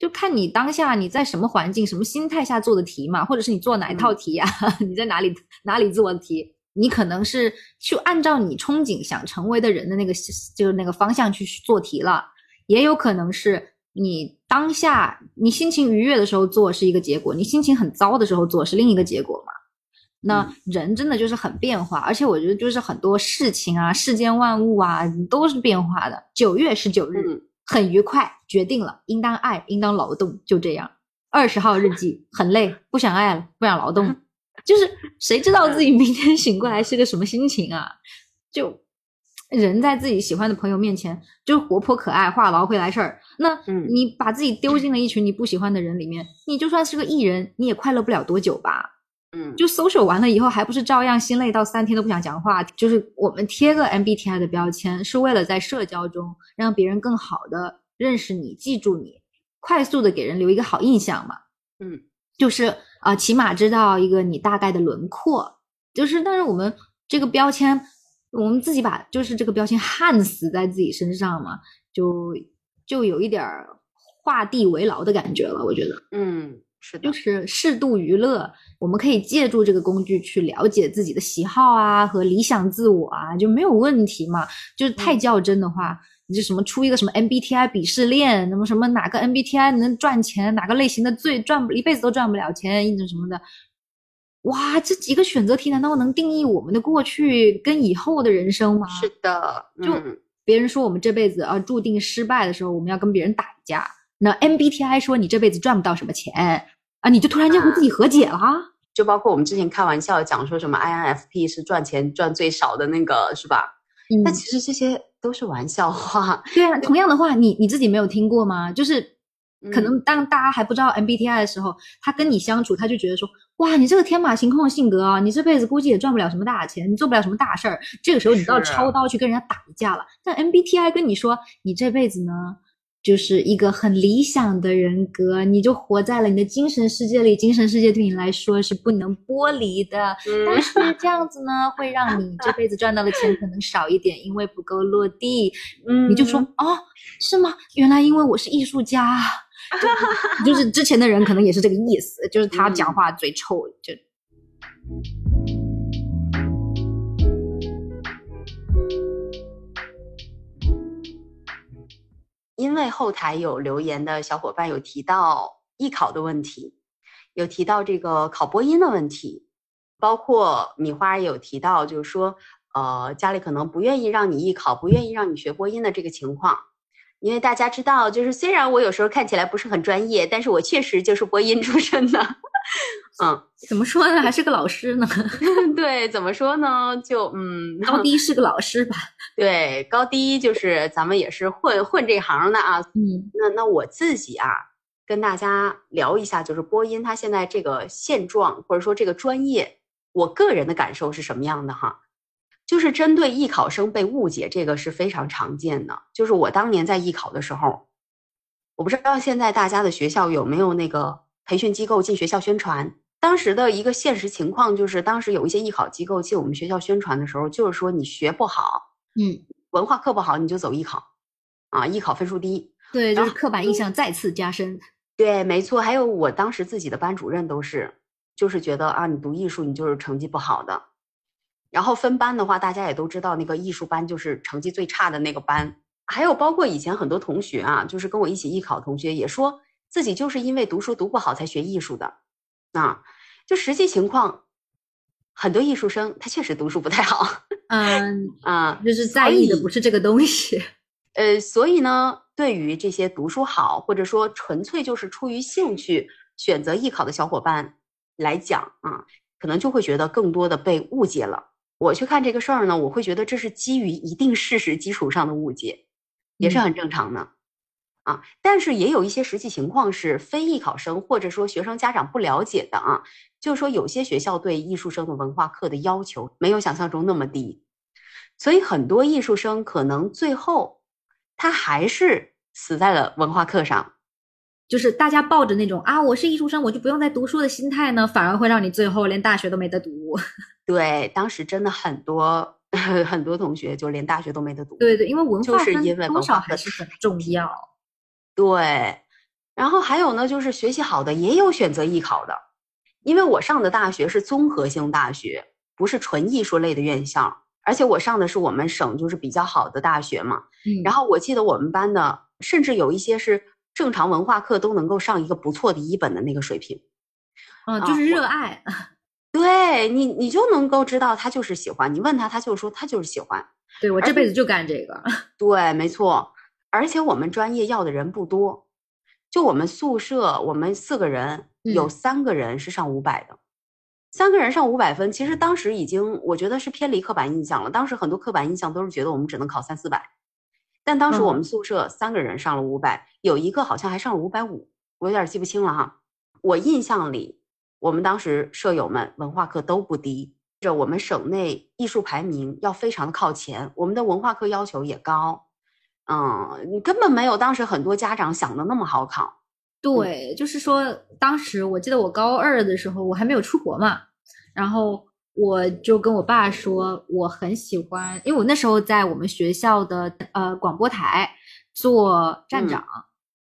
就看你当下你在什么环境、什么心态下做的题嘛，或者是你做哪一套题呀？你在哪里哪里做的题？你可能是去按照你憧憬想成为的人的那个就是那个方向去做题了，也有可能是你当下你心情愉悦的时候做是一个结果，你心情很糟的时候做是另一个结果嘛？那人真的就是很变化，而且我觉得就是很多事情啊、世间万物啊都是变化的。九月十九日很愉快，决定了应当爱，应当劳动，就这样。二十号日记很累，不想爱了，不想劳动。就是谁知道自己明天醒过来是个什么心情啊？就人在自己喜欢的朋友面前，就活泼可爱，话痨会来事儿。那你把自己丢进了一群你不喜欢的人里面，你就算是个艺人，你也快乐不了多久吧？嗯，就搜索完了以后，还不是照样心累到三天都不想讲话？就是我们贴个 MBTI 的标签，是为了在社交中让别人更好的认识你、记住你，快速的给人留一个好印象嘛？嗯，就是。啊，起码知道一个你大概的轮廓，就是，但是我们这个标签，我们自己把就是这个标签焊死在自己身上嘛，就就有一点画地为牢的感觉了。我觉得，嗯，是的，就是适度娱乐，我们可以借助这个工具去了解自己的喜好啊和理想自我啊，就没有问题嘛。就是太较真的话。你就什么出一个什么 MBTI 鄙视链，什么什么哪个 MBTI 能赚钱，哪个类型的最赚不一辈子都赚不了钱，一种什么的，哇，这几个选择题难道能定义我们的过去跟以后的人生吗？是的，就别人说我们这辈子啊注定失败的时候，我们要跟别人打一架。那 MBTI 说你这辈子赚不到什么钱啊，你就突然间和自己和解了。就包括我们之前开玩笑讲说什么 INFP 是赚钱赚最少的那个，是吧？但其实这些。都是玩笑话，对啊，同样的话，你你自己没有听过吗？就是可能当大家还不知道 MBTI 的时候，他跟你相处，他就觉得说，哇，你这个天马行空的性格啊，你这辈子估计也赚不了什么大钱，你做不了什么大事儿。这个时候你都要抄刀去跟人家打一架了。但 MBTI 跟你说，你这辈子呢，就是一个很理想的人格，你就活在了你的精神世界里，精神世界对你来说是不能剥离的。但是这样子呢，会让你这辈子赚到的钱可能少一点，因为不够落地。嗯，你就说哦，是吗？原来因为我是艺术家，就就是之前的人可能也是这个意思，就是他讲话嘴臭就。因为后台有留言的小伙伴有提到艺考的问题，有提到这个考播音的问题，包括米花也有提到，就是说，呃，家里可能不愿意让你艺考，不愿意让你学播音的这个情况。因为大家知道，就是虽然我有时候看起来不是很专业，但是我确实就是播音出身的。嗯，怎么说呢？还是个老师呢？对，怎么说呢？就嗯，高低是个老师吧。对，高低就是咱们也是混混这行的啊。嗯，那那我自己啊，跟大家聊一下，就是播音它现在这个现状，或者说这个专业，我个人的感受是什么样的哈？就是针对艺考生被误解，这个是非常常见的。就是我当年在艺考的时候，我不知道现在大家的学校有没有那个培训机构进学校宣传。当时的一个现实情况就是，当时有一些艺考机构进我们学校宣传的时候，就是说你学不好，嗯，文化课不好，你就走艺考，啊，艺考分数低，对，就是刻板印象再次加深。对，没错。还有我当时自己的班主任都是，就是觉得啊，你读艺术你就是成绩不好的。然后分班的话，大家也都知道，那个艺术班就是成绩最差的那个班。还有包括以前很多同学啊，就是跟我一起艺考同学，也说自己就是因为读书读不好才学艺术的。啊，就实际情况，很多艺术生他确实读书不太好。嗯啊，就是在意的不是这个东西。呃，所以呢，对于这些读书好，或者说纯粹就是出于兴趣选择艺考的小伙伴来讲啊，可能就会觉得更多的被误解了。我去看这个事儿呢，我会觉得这是基于一定事实基础上的误解，也是很正常的，啊。但是也有一些实际情况是非艺考生或者说学生家长不了解的啊，就是说有些学校对艺术生的文化课的要求没有想象中那么低，所以很多艺术生可能最后他还是死在了文化课上。就是大家抱着那种啊，我是艺术生，我就不用再读书的心态呢，反而会让你最后连大学都没得读。对，当时真的很多 很多同学就连大学都没得读。对对，因为文化就是因为多少还是很重要。对，然后还有呢，就是学习好的也有选择艺考的，因为我上的大学是综合性大学，不是纯艺术类的院校，而且我上的是我们省就是比较好的大学嘛。嗯。然后我记得我们班的，甚至有一些是正常文化课都能够上一个不错的一本的那个水平。嗯，就是热爱。对你，你就能够知道他就是喜欢。你问他，他就说他就是喜欢。对我这辈子就干这个。对，没错。而且我们专业要的人不多，就我们宿舍，我们四个人有三个人是上五百的，三个人上五百分。其实当时已经，我觉得是偏离刻板印象了。当时很多刻板印象都是觉得我们只能考三四百，但当时我们宿舍三个人上了五百，有一个好像还上了五百五，我有点记不清了哈。我印象里。我们当时舍友们文化课都不低，这我们省内艺术排名要非常的靠前，我们的文化课要求也高，嗯，你根本没有当时很多家长想的那么好考。对，就是说当时我记得我高二的时候，我还没有出国嘛，然后我就跟我爸说，我很喜欢，因为我那时候在我们学校的呃广播台做站长。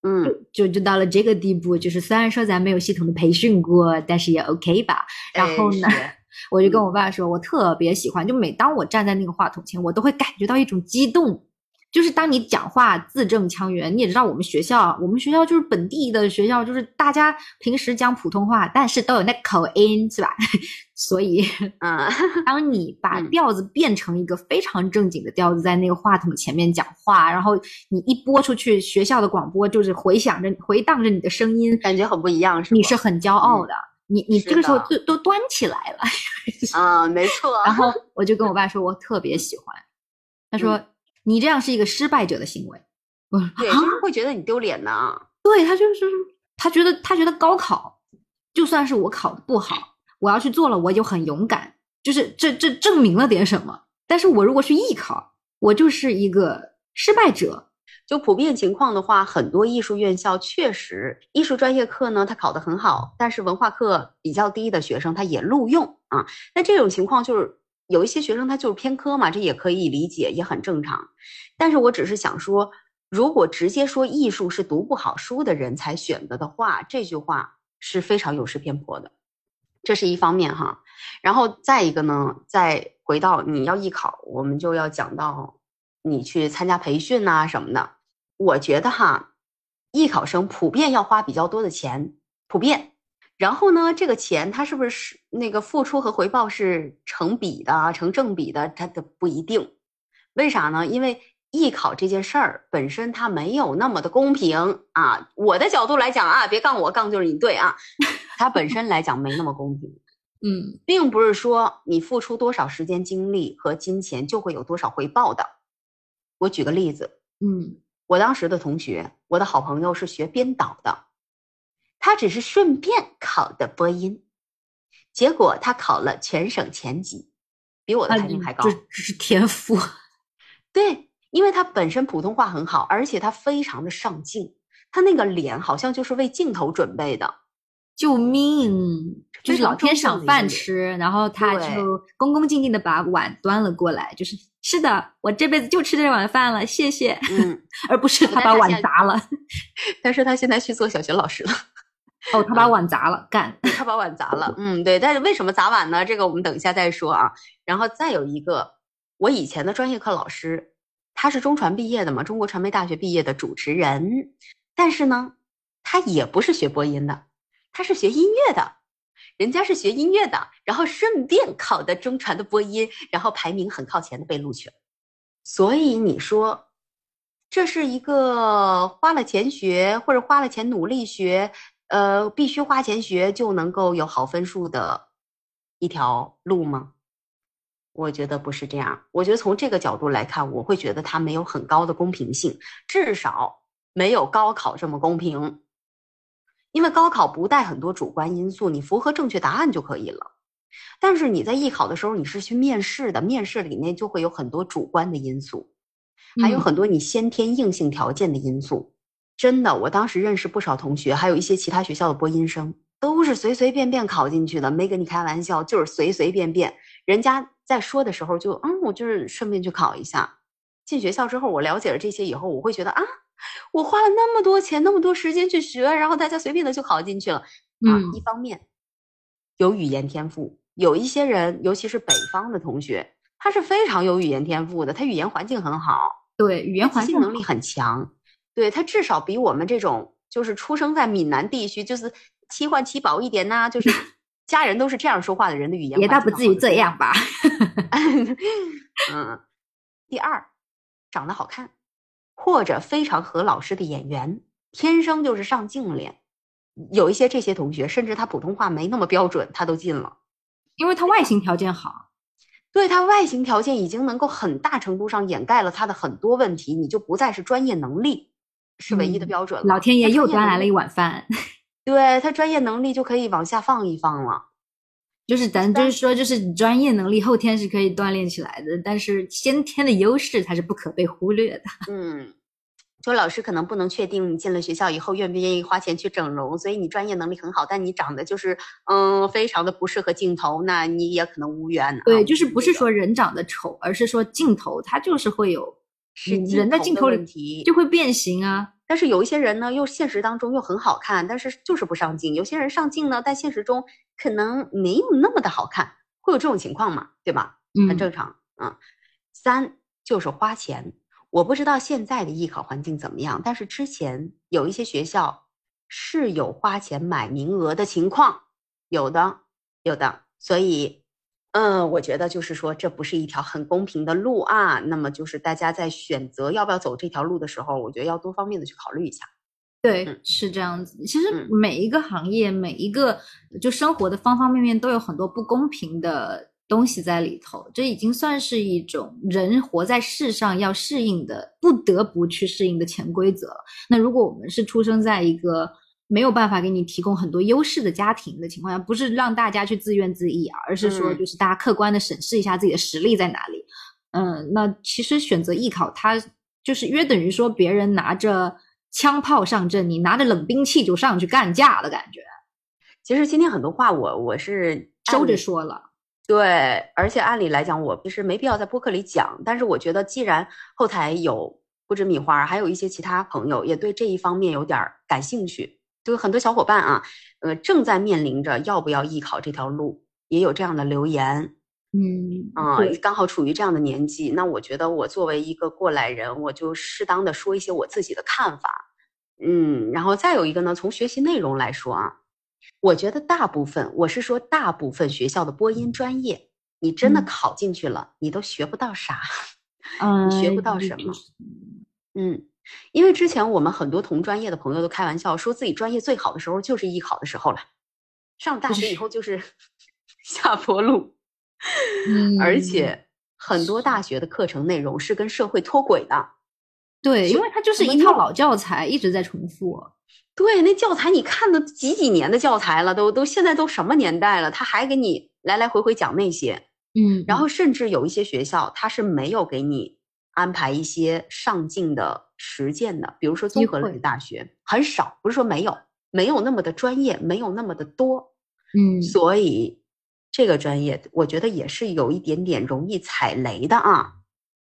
嗯，就就到了这个地步，就是虽然说咱没有系统的培训过，但是也 OK 吧。然后呢，我就跟我爸说，我特别喜欢，就每当我站在那个话筒前，我都会感觉到一种激动。就是当你讲话字正腔圆，你也知道我们学校，我们学校就是本地的学校，就是大家平时讲普通话，但是都有那口音，是吧？所以，嗯，当你把调子变成一个非常正经的调子，在那个话筒前面讲话，然后你一播出去，学校的广播就是回响着、回荡着你的声音，感觉很不一样，是你是很骄傲的，你你这个时候都都端起来了，啊，没错。然后我就跟我爸说，我特别喜欢，他说。你这样是一个失败者的行为，对，就是会觉得你丢脸呢。对他就是他觉得他觉得高考，就算是我考的不好，我要去做了，我就很勇敢，就是这这证明了点什么。但是我如果去艺考，我就是一个失败者。就普遍情况的话，很多艺术院校确实艺术专业课呢，他考得很好，但是文化课比较低的学生他也录用啊。那这种情况就是有一些学生他就是偏科嘛，这也可以理解，也很正常。但是我只是想说，如果直接说艺术是读不好书的人才选择的话，这句话是非常有失偏颇的。这是一方面哈，然后再一个呢，再回到你要艺考，我们就要讲到你去参加培训呐什么的。我觉得哈，艺考生普遍要花比较多的钱，普遍。然后呢，这个钱它是不是那个付出和回报是成比的、成正比的？它的不一定。为啥呢？因为艺考这件事儿本身它没有那么的公平啊。我的角度来讲啊，别杠我，杠就是你对啊。它本身来讲没那么公平。嗯，并不是说你付出多少时间、精力和金钱就会有多少回报的。我举个例子，嗯。我当时的同学，我的好朋友是学编导的，他只是顺便考的播音，结果他考了全省前几，比我的排名还高。这这是天赋。对，因为他本身普通话很好，而且他非常的上镜，他那个脸好像就是为镜头准备的。救命！就是老天赏饭吃，然后他就恭恭敬敬的把碗端了过来，就是是的，我这辈子就吃这碗饭了，谢谢。嗯，而不是他把碗砸了。但是他现在去做小学老师了。哦，他把碗砸了，干，他把碗砸了。嗯，对。但是为什么砸碗呢？这个我们等一下再说啊。然后再有一个，我以前的专业课老师，他是中传毕业的嘛，中国传媒大学毕业的主持人，但是呢，他也不是学播音的。他是学音乐的，人家是学音乐的，然后顺便考的中传的播音，然后排名很靠前的被录取了。所以你说，这是一个花了钱学或者花了钱努力学，呃，必须花钱学就能够有好分数的一条路吗？我觉得不是这样。我觉得从这个角度来看，我会觉得它没有很高的公平性，至少没有高考这么公平。因为高考不带很多主观因素，你符合正确答案就可以了。但是你在艺考的时候，你是去面试的，面试里面就会有很多主观的因素，还有很多你先天硬性条件的因素。真的，我当时认识不少同学，还有一些其他学校的播音生，都是随随便便考进去的，没跟你开玩笑，就是随随便便。人家在说的时候就，嗯，我就是顺便去考一下。进学校之后，我了解了这些以后，我会觉得啊。我花了那么多钱，那么多时间去学，然后大家随便的就考进去了。啊，一方面有语言天赋，有一些人，尤其是北方的同学，他是非常有语言天赋的，他语言环境很好，对，语言环境能力很强，对他至少比我们这种就是出生在闽南地区，就是七换七薄一点呐，就是 家人都是这样说话的人的语言，也倒不至于这样吧。嗯，第二，长得好看。或者非常合老师的眼缘，天生就是上镜脸。有一些这些同学，甚至他普通话没那么标准，他都进了，因为他外形条件好。对他外形条件已经能够很大程度上掩盖了他的很多问题，你就不再是专业能力是唯一的标准了。老天爷又端来了一碗饭，对他专业能力就可以往下放一放了。就是咱就是说，就是专业能力后天是可以锻炼起来的，但是先天的优势它是不可被忽略的。嗯，就老师可能不能确定你进了学校以后愿不愿意花钱去整容，所以你专业能力很好，但你长得就是嗯非常的不适合镜头，那你也可能无缘。对，就是不是说人长得丑，而是说镜头它就是会有是人的镜头问题就会变形啊。但是有一些人呢，又现实当中又很好看，但是就是不上镜；有些人上镜呢，但现实中可能没有那么的好看，会有这种情况嘛？对吧？很正常。嗯，三就是花钱。我不知道现在的艺考环境怎么样，但是之前有一些学校是有花钱买名额的情况，有的，有的。所以。嗯，我觉得就是说，这不是一条很公平的路啊。那么，就是大家在选择要不要走这条路的时候，我觉得要多方面的去考虑一下。对，是这样子。其实每一个行业，每一个就生活的方方面面，都有很多不公平的东西在里头。这已经算是一种人活在世上要适应的，不得不去适应的潜规则。那如果我们是出生在一个。没有办法给你提供很多优势的家庭的情况下，不是让大家去自怨自艾，而是说就是大家客观的审视一下自己的实力在哪里。嗯，那其实选择艺考，它就是约等于说别人拿着枪炮上阵，你拿着冷兵器就上去干架的感觉。其实今天很多话我我是收着说了。对，而且按理来讲，我其实没必要在播客里讲。但是我觉得，既然后台有不止米花，还有一些其他朋友也对这一方面有点感兴趣，就很多小伙伴啊，呃，正在面临着要不要艺考这条路，也有这样的留言。嗯啊，刚好处于这样的年纪，那我觉得我作为一个过来人，我就适当的说一些我自己的看法。嗯，然后再有一个呢，从学习内容来说啊。我觉得大部分，我是说大部分学校的播音专业，你真的考进去了，你都学不到啥，你学不到什么。嗯，因为之前我们很多同专业的朋友都开玩笑说自己专业最好的时候就是艺考的时候了，上大学以后就是 下坡路。而且很多大学的课程内容是跟社会脱轨的。对，因为它就是一套老教材，一直在重复。对，那教材你看的几几年的教材了，都都现在都什么年代了，他还给你来来回回讲那些，嗯，然后甚至有一些学校他是没有给你安排一些上进的实践的，比如说综合类大学很少，不是说没有，没有那么的专业，没有那么的多，嗯，所以这个专业我觉得也是有一点点容易踩雷的啊，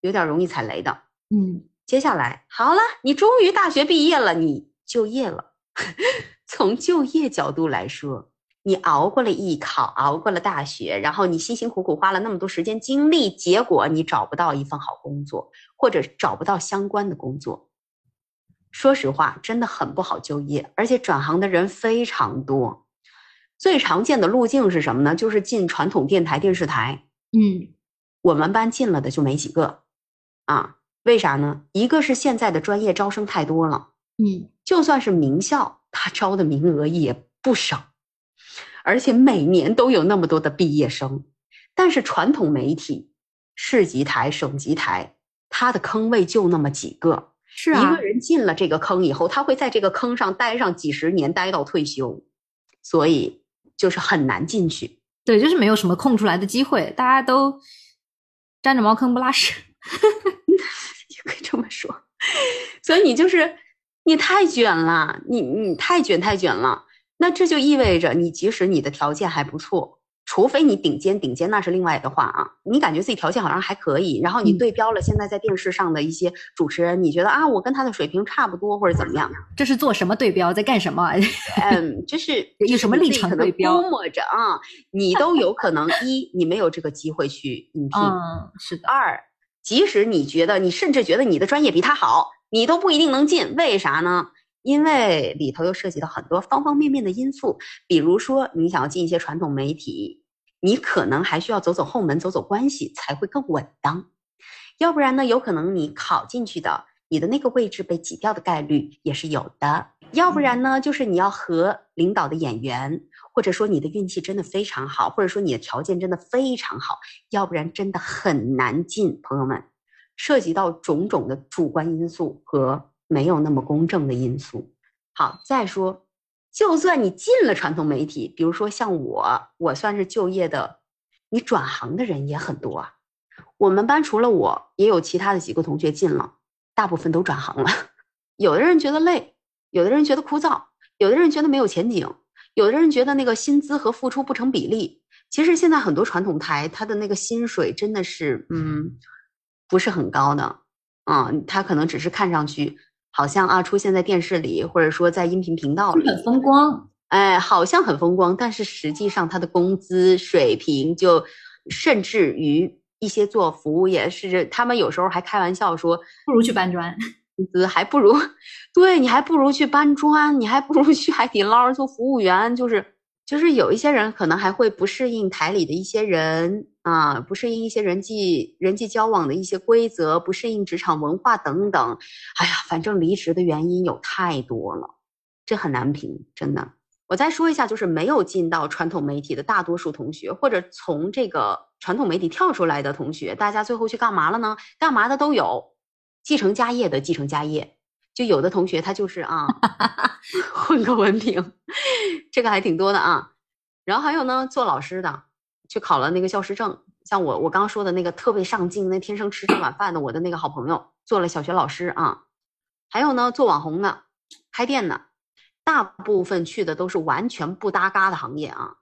有点容易踩雷的，嗯，接下来好了，你终于大学毕业了，你就业了。从就业角度来说，你熬过了艺考，熬过了大学，然后你辛辛苦苦花了那么多时间精力，结果你找不到一份好工作，或者找不到相关的工作。说实话，真的很不好就业，而且转行的人非常多。最常见的路径是什么呢？就是进传统电台、电视台。嗯，我们班进了的就没几个，啊，为啥呢？一个是现在的专业招生太多了。嗯，就算是名校，他招的名额也不少，而且每年都有那么多的毕业生。但是传统媒体、市级台、省级台，它的坑位就那么几个。是啊，一个人进了这个坑以后，他会在这个坑上待上几十年，待到退休，所以就是很难进去。对，就是没有什么空出来的机会，大家都沾着茅坑不拉屎，也可以这么说。所以你就是。你太卷了，你你太卷太卷了，那这就意味着你即使你的条件还不错，除非你顶尖顶尖那是另外的话啊。你感觉自己条件好像还可以，然后你对标了现在在电视上的一些主持人，你觉得啊我跟他的水平差不多或者怎么样？这是做什么对标，在干什么？嗯，就是有什么立场对标？估摸着啊，你都有可能一你没有这个机会去应聘，嗯，是的。二，即使你觉得你甚至觉得你的专业比他好。你都不一定能进，为啥呢？因为里头又涉及到很多方方面面的因素，比如说你想要进一些传统媒体，你可能还需要走走后门，走走关系才会更稳当。要不然呢，有可能你考进去的，你的那个位置被挤掉的概率也是有的。要不然呢，就是你要和领导的眼缘，或者说你的运气真的非常好，或者说你的条件真的非常好，要不然真的很难进，朋友们。涉及到种种的主观因素和没有那么公正的因素。好，再说，就算你进了传统媒体，比如说像我，我算是就业的，你转行的人也很多啊。我们班除了我，也有其他的几个同学进了，大部分都转行了。有的人觉得累，有的人觉得枯燥，有的人觉得没有前景，有的人觉得那个薪资和付出不成比例。其实现在很多传统台，他的那个薪水真的是，嗯。不是很高的，嗯，他可能只是看上去好像啊出现在电视里，或者说在音频频道里很风光，哎，好像很风光，但是实际上他的工资水平就甚至于一些做服务业是，他们有时候还开玩笑说，不如去搬砖，工资还不如，对你还不如去搬砖，你还不如去海底捞做服务员，就是。就是有一些人可能还会不适应台里的一些人啊，不适应一些人际人际交往的一些规则，不适应职场文化等等。哎呀，反正离职的原因有太多了，这很难评，真的。我再说一下，就是没有进到传统媒体的大多数同学，或者从这个传统媒体跳出来的同学，大家最后去干嘛了呢？干嘛的都有，继承家业的继承家业。就有的同学他就是啊，混个文凭，这个还挺多的啊。然后还有呢，做老师的去考了那个教师证，像我我刚刚说的那个特别上进、那天生吃这碗饭的我的那个好朋友，做了小学老师啊，还有呢做网红的、开店的，大部分去的都是完全不搭嘎的行业啊。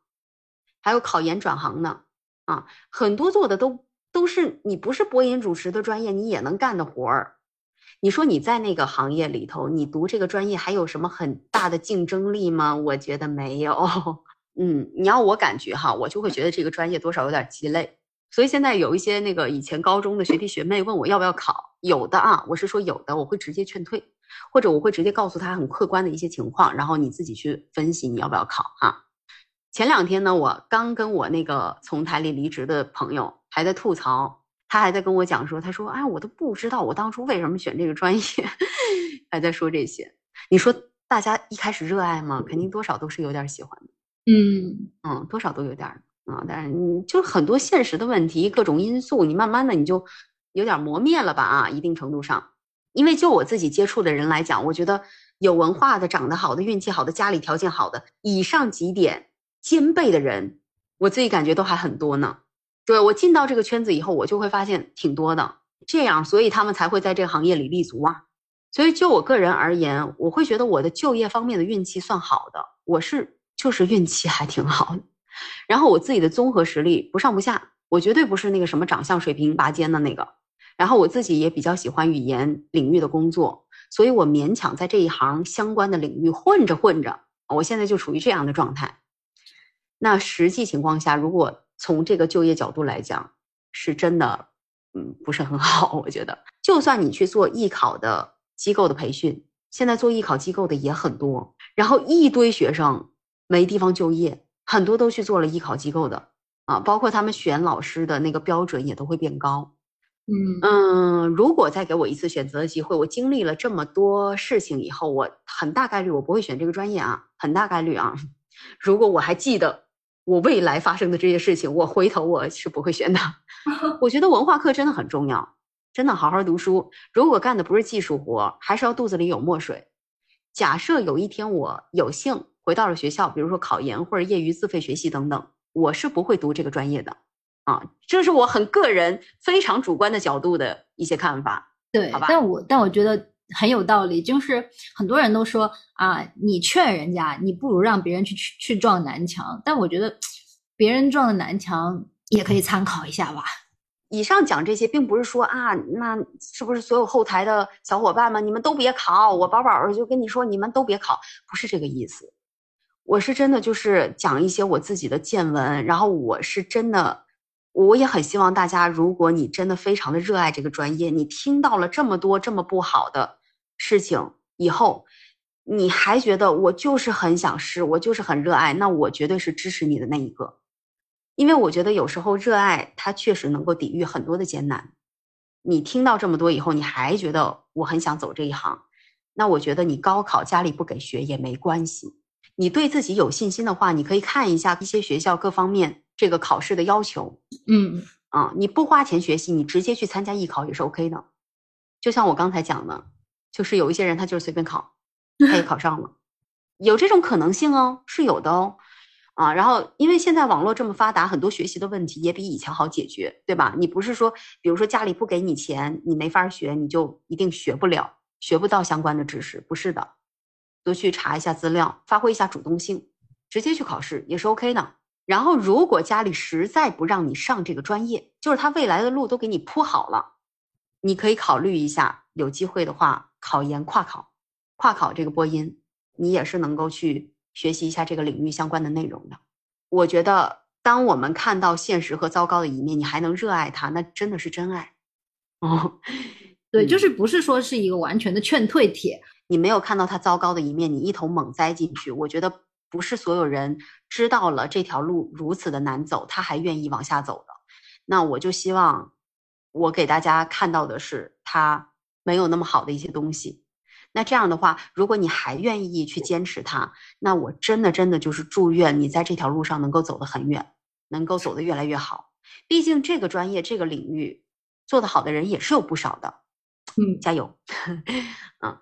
还有考研转行的啊，很多做的都都是你不是播音主持的专业，你也能干的活儿。你说你在那个行业里头，你读这个专业还有什么很大的竞争力吗？我觉得没有。嗯，你要我感觉哈，我就会觉得这个专业多少有点鸡肋。所以现在有一些那个以前高中的学弟学妹问我要不要考，有的啊，我是说有的，我会直接劝退，或者我会直接告诉他很客观的一些情况，然后你自己去分析你要不要考哈。前两天呢，我刚跟我那个从台里离职的朋友还在吐槽，他还在跟我讲说，他说，哎，我都不知道我当初为什么选这个专业，还在说这些。你说大家一开始热爱吗？肯定多少都是有点喜欢的，嗯嗯，多少都有点啊。但是你就很多现实的问题，各种因素，你慢慢的你就有点磨灭了吧啊，一定程度上。因为就我自己接触的人来讲，我觉得有文化的、长得好的、运气好的、家里条件好的，以上几点。兼备的人，我自己感觉都还很多呢。对我进到这个圈子以后，我就会发现挺多的。这样，所以他们才会在这个行业里立足啊。所以就我个人而言，我会觉得我的就业方面的运气算好的，我是就是运气还挺好的。然后我自己的综合实力不上不下，我绝对不是那个什么长相水平拔尖的那个。然后我自己也比较喜欢语言领域的工作，所以我勉强在这一行相关的领域混着混着，我现在就处于这样的状态。那实际情况下，如果从这个就业角度来讲，是真的，嗯，不是很好。我觉得，就算你去做艺考的机构的培训，现在做艺考机构的也很多，然后一堆学生没地方就业，很多都去做了艺考机构的啊，包括他们选老师的那个标准也都会变高。嗯嗯，如果再给我一次选择的机会，我经历了这么多事情以后，我很大概率我不会选这个专业啊，很大概率啊。如果我还记得。我未来发生的这些事情，我回头我是不会选的。我觉得文化课真的很重要，真的好好读书。如果干的不是技术活，还是要肚子里有墨水。假设有一天我有幸回到了学校，比如说考研或者业余自费学习等等，我是不会读这个专业的。啊，这是我很个人、非常主观的角度的一些看法。对，好吧。但我但我觉得。很有道理，就是很多人都说啊，你劝人家，你不如让别人去去去撞南墙。但我觉得，别人撞的南墙也可以参考一下吧。以上讲这些，并不是说啊，那是不是所有后台的小伙伴们，你们都别考？我宝宝就跟你说，你们都别考，不是这个意思。我是真的就是讲一些我自己的见闻，然后我是真的。我也很希望大家，如果你真的非常的热爱这个专业，你听到了这么多这么不好的事情以后，你还觉得我就是很想试，我就是很热爱，那我绝对是支持你的那一个，因为我觉得有时候热爱它确实能够抵御很多的艰难。你听到这么多以后，你还觉得我很想走这一行，那我觉得你高考家里不给学也没关系，你对自己有信心的话，你可以看一下一些学校各方面。这个考试的要求，嗯啊，你不花钱学习，你直接去参加艺考也是 OK 的。就像我刚才讲的，就是有一些人他就是随便考，他也考上了，有这种可能性哦，是有的哦。啊，然后因为现在网络这么发达，很多学习的问题也比以前好解决，对吧？你不是说，比如说家里不给你钱，你没法学，你就一定学不了，学不到相关的知识，不是的。多去查一下资料，发挥一下主动性，直接去考试也是 OK 的。然后，如果家里实在不让你上这个专业，就是他未来的路都给你铺好了，你可以考虑一下，有机会的话考研跨考，跨考这个播音，你也是能够去学习一下这个领域相关的内容的。我觉得，当我们看到现实和糟糕的一面，你还能热爱它，那真的是真爱。哦，对，就是不是说是一个完全的劝退帖，你没有看到它糟糕的一面，你一头猛栽进去，我觉得。不是所有人知道了这条路如此的难走，他还愿意往下走的。那我就希望我给大家看到的是他没有那么好的一些东西。那这样的话，如果你还愿意去坚持它，那我真的真的就是祝愿你在这条路上能够走得很远，能够走得越来越好。毕竟这个专业这个领域做得好的人也是有不少的。嗯，加油。嗯。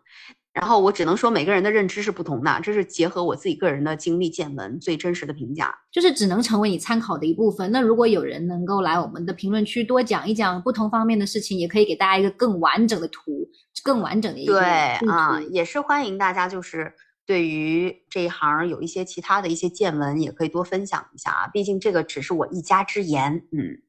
然后我只能说每个人的认知是不同的，这是结合我自己个人的经历见闻最真实的评价，就是只能成为你参考的一部分。那如果有人能够来我们的评论区多讲一讲不同方面的事情，也可以给大家一个更完整的图，更完整的一个对啊，也是欢迎大家就是对于这一行有一些其他的一些见闻，也可以多分享一下啊。毕竟这个只是我一家之言，嗯，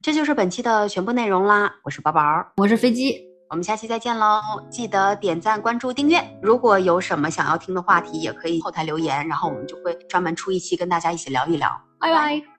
这就是本期的全部内容啦。我是宝宝，我是飞机。我们下期再见喽！记得点赞、关注、订阅。如果有什么想要听的话题，也可以后台留言，然后我们就会专门出一期跟大家一起聊一聊。拜拜。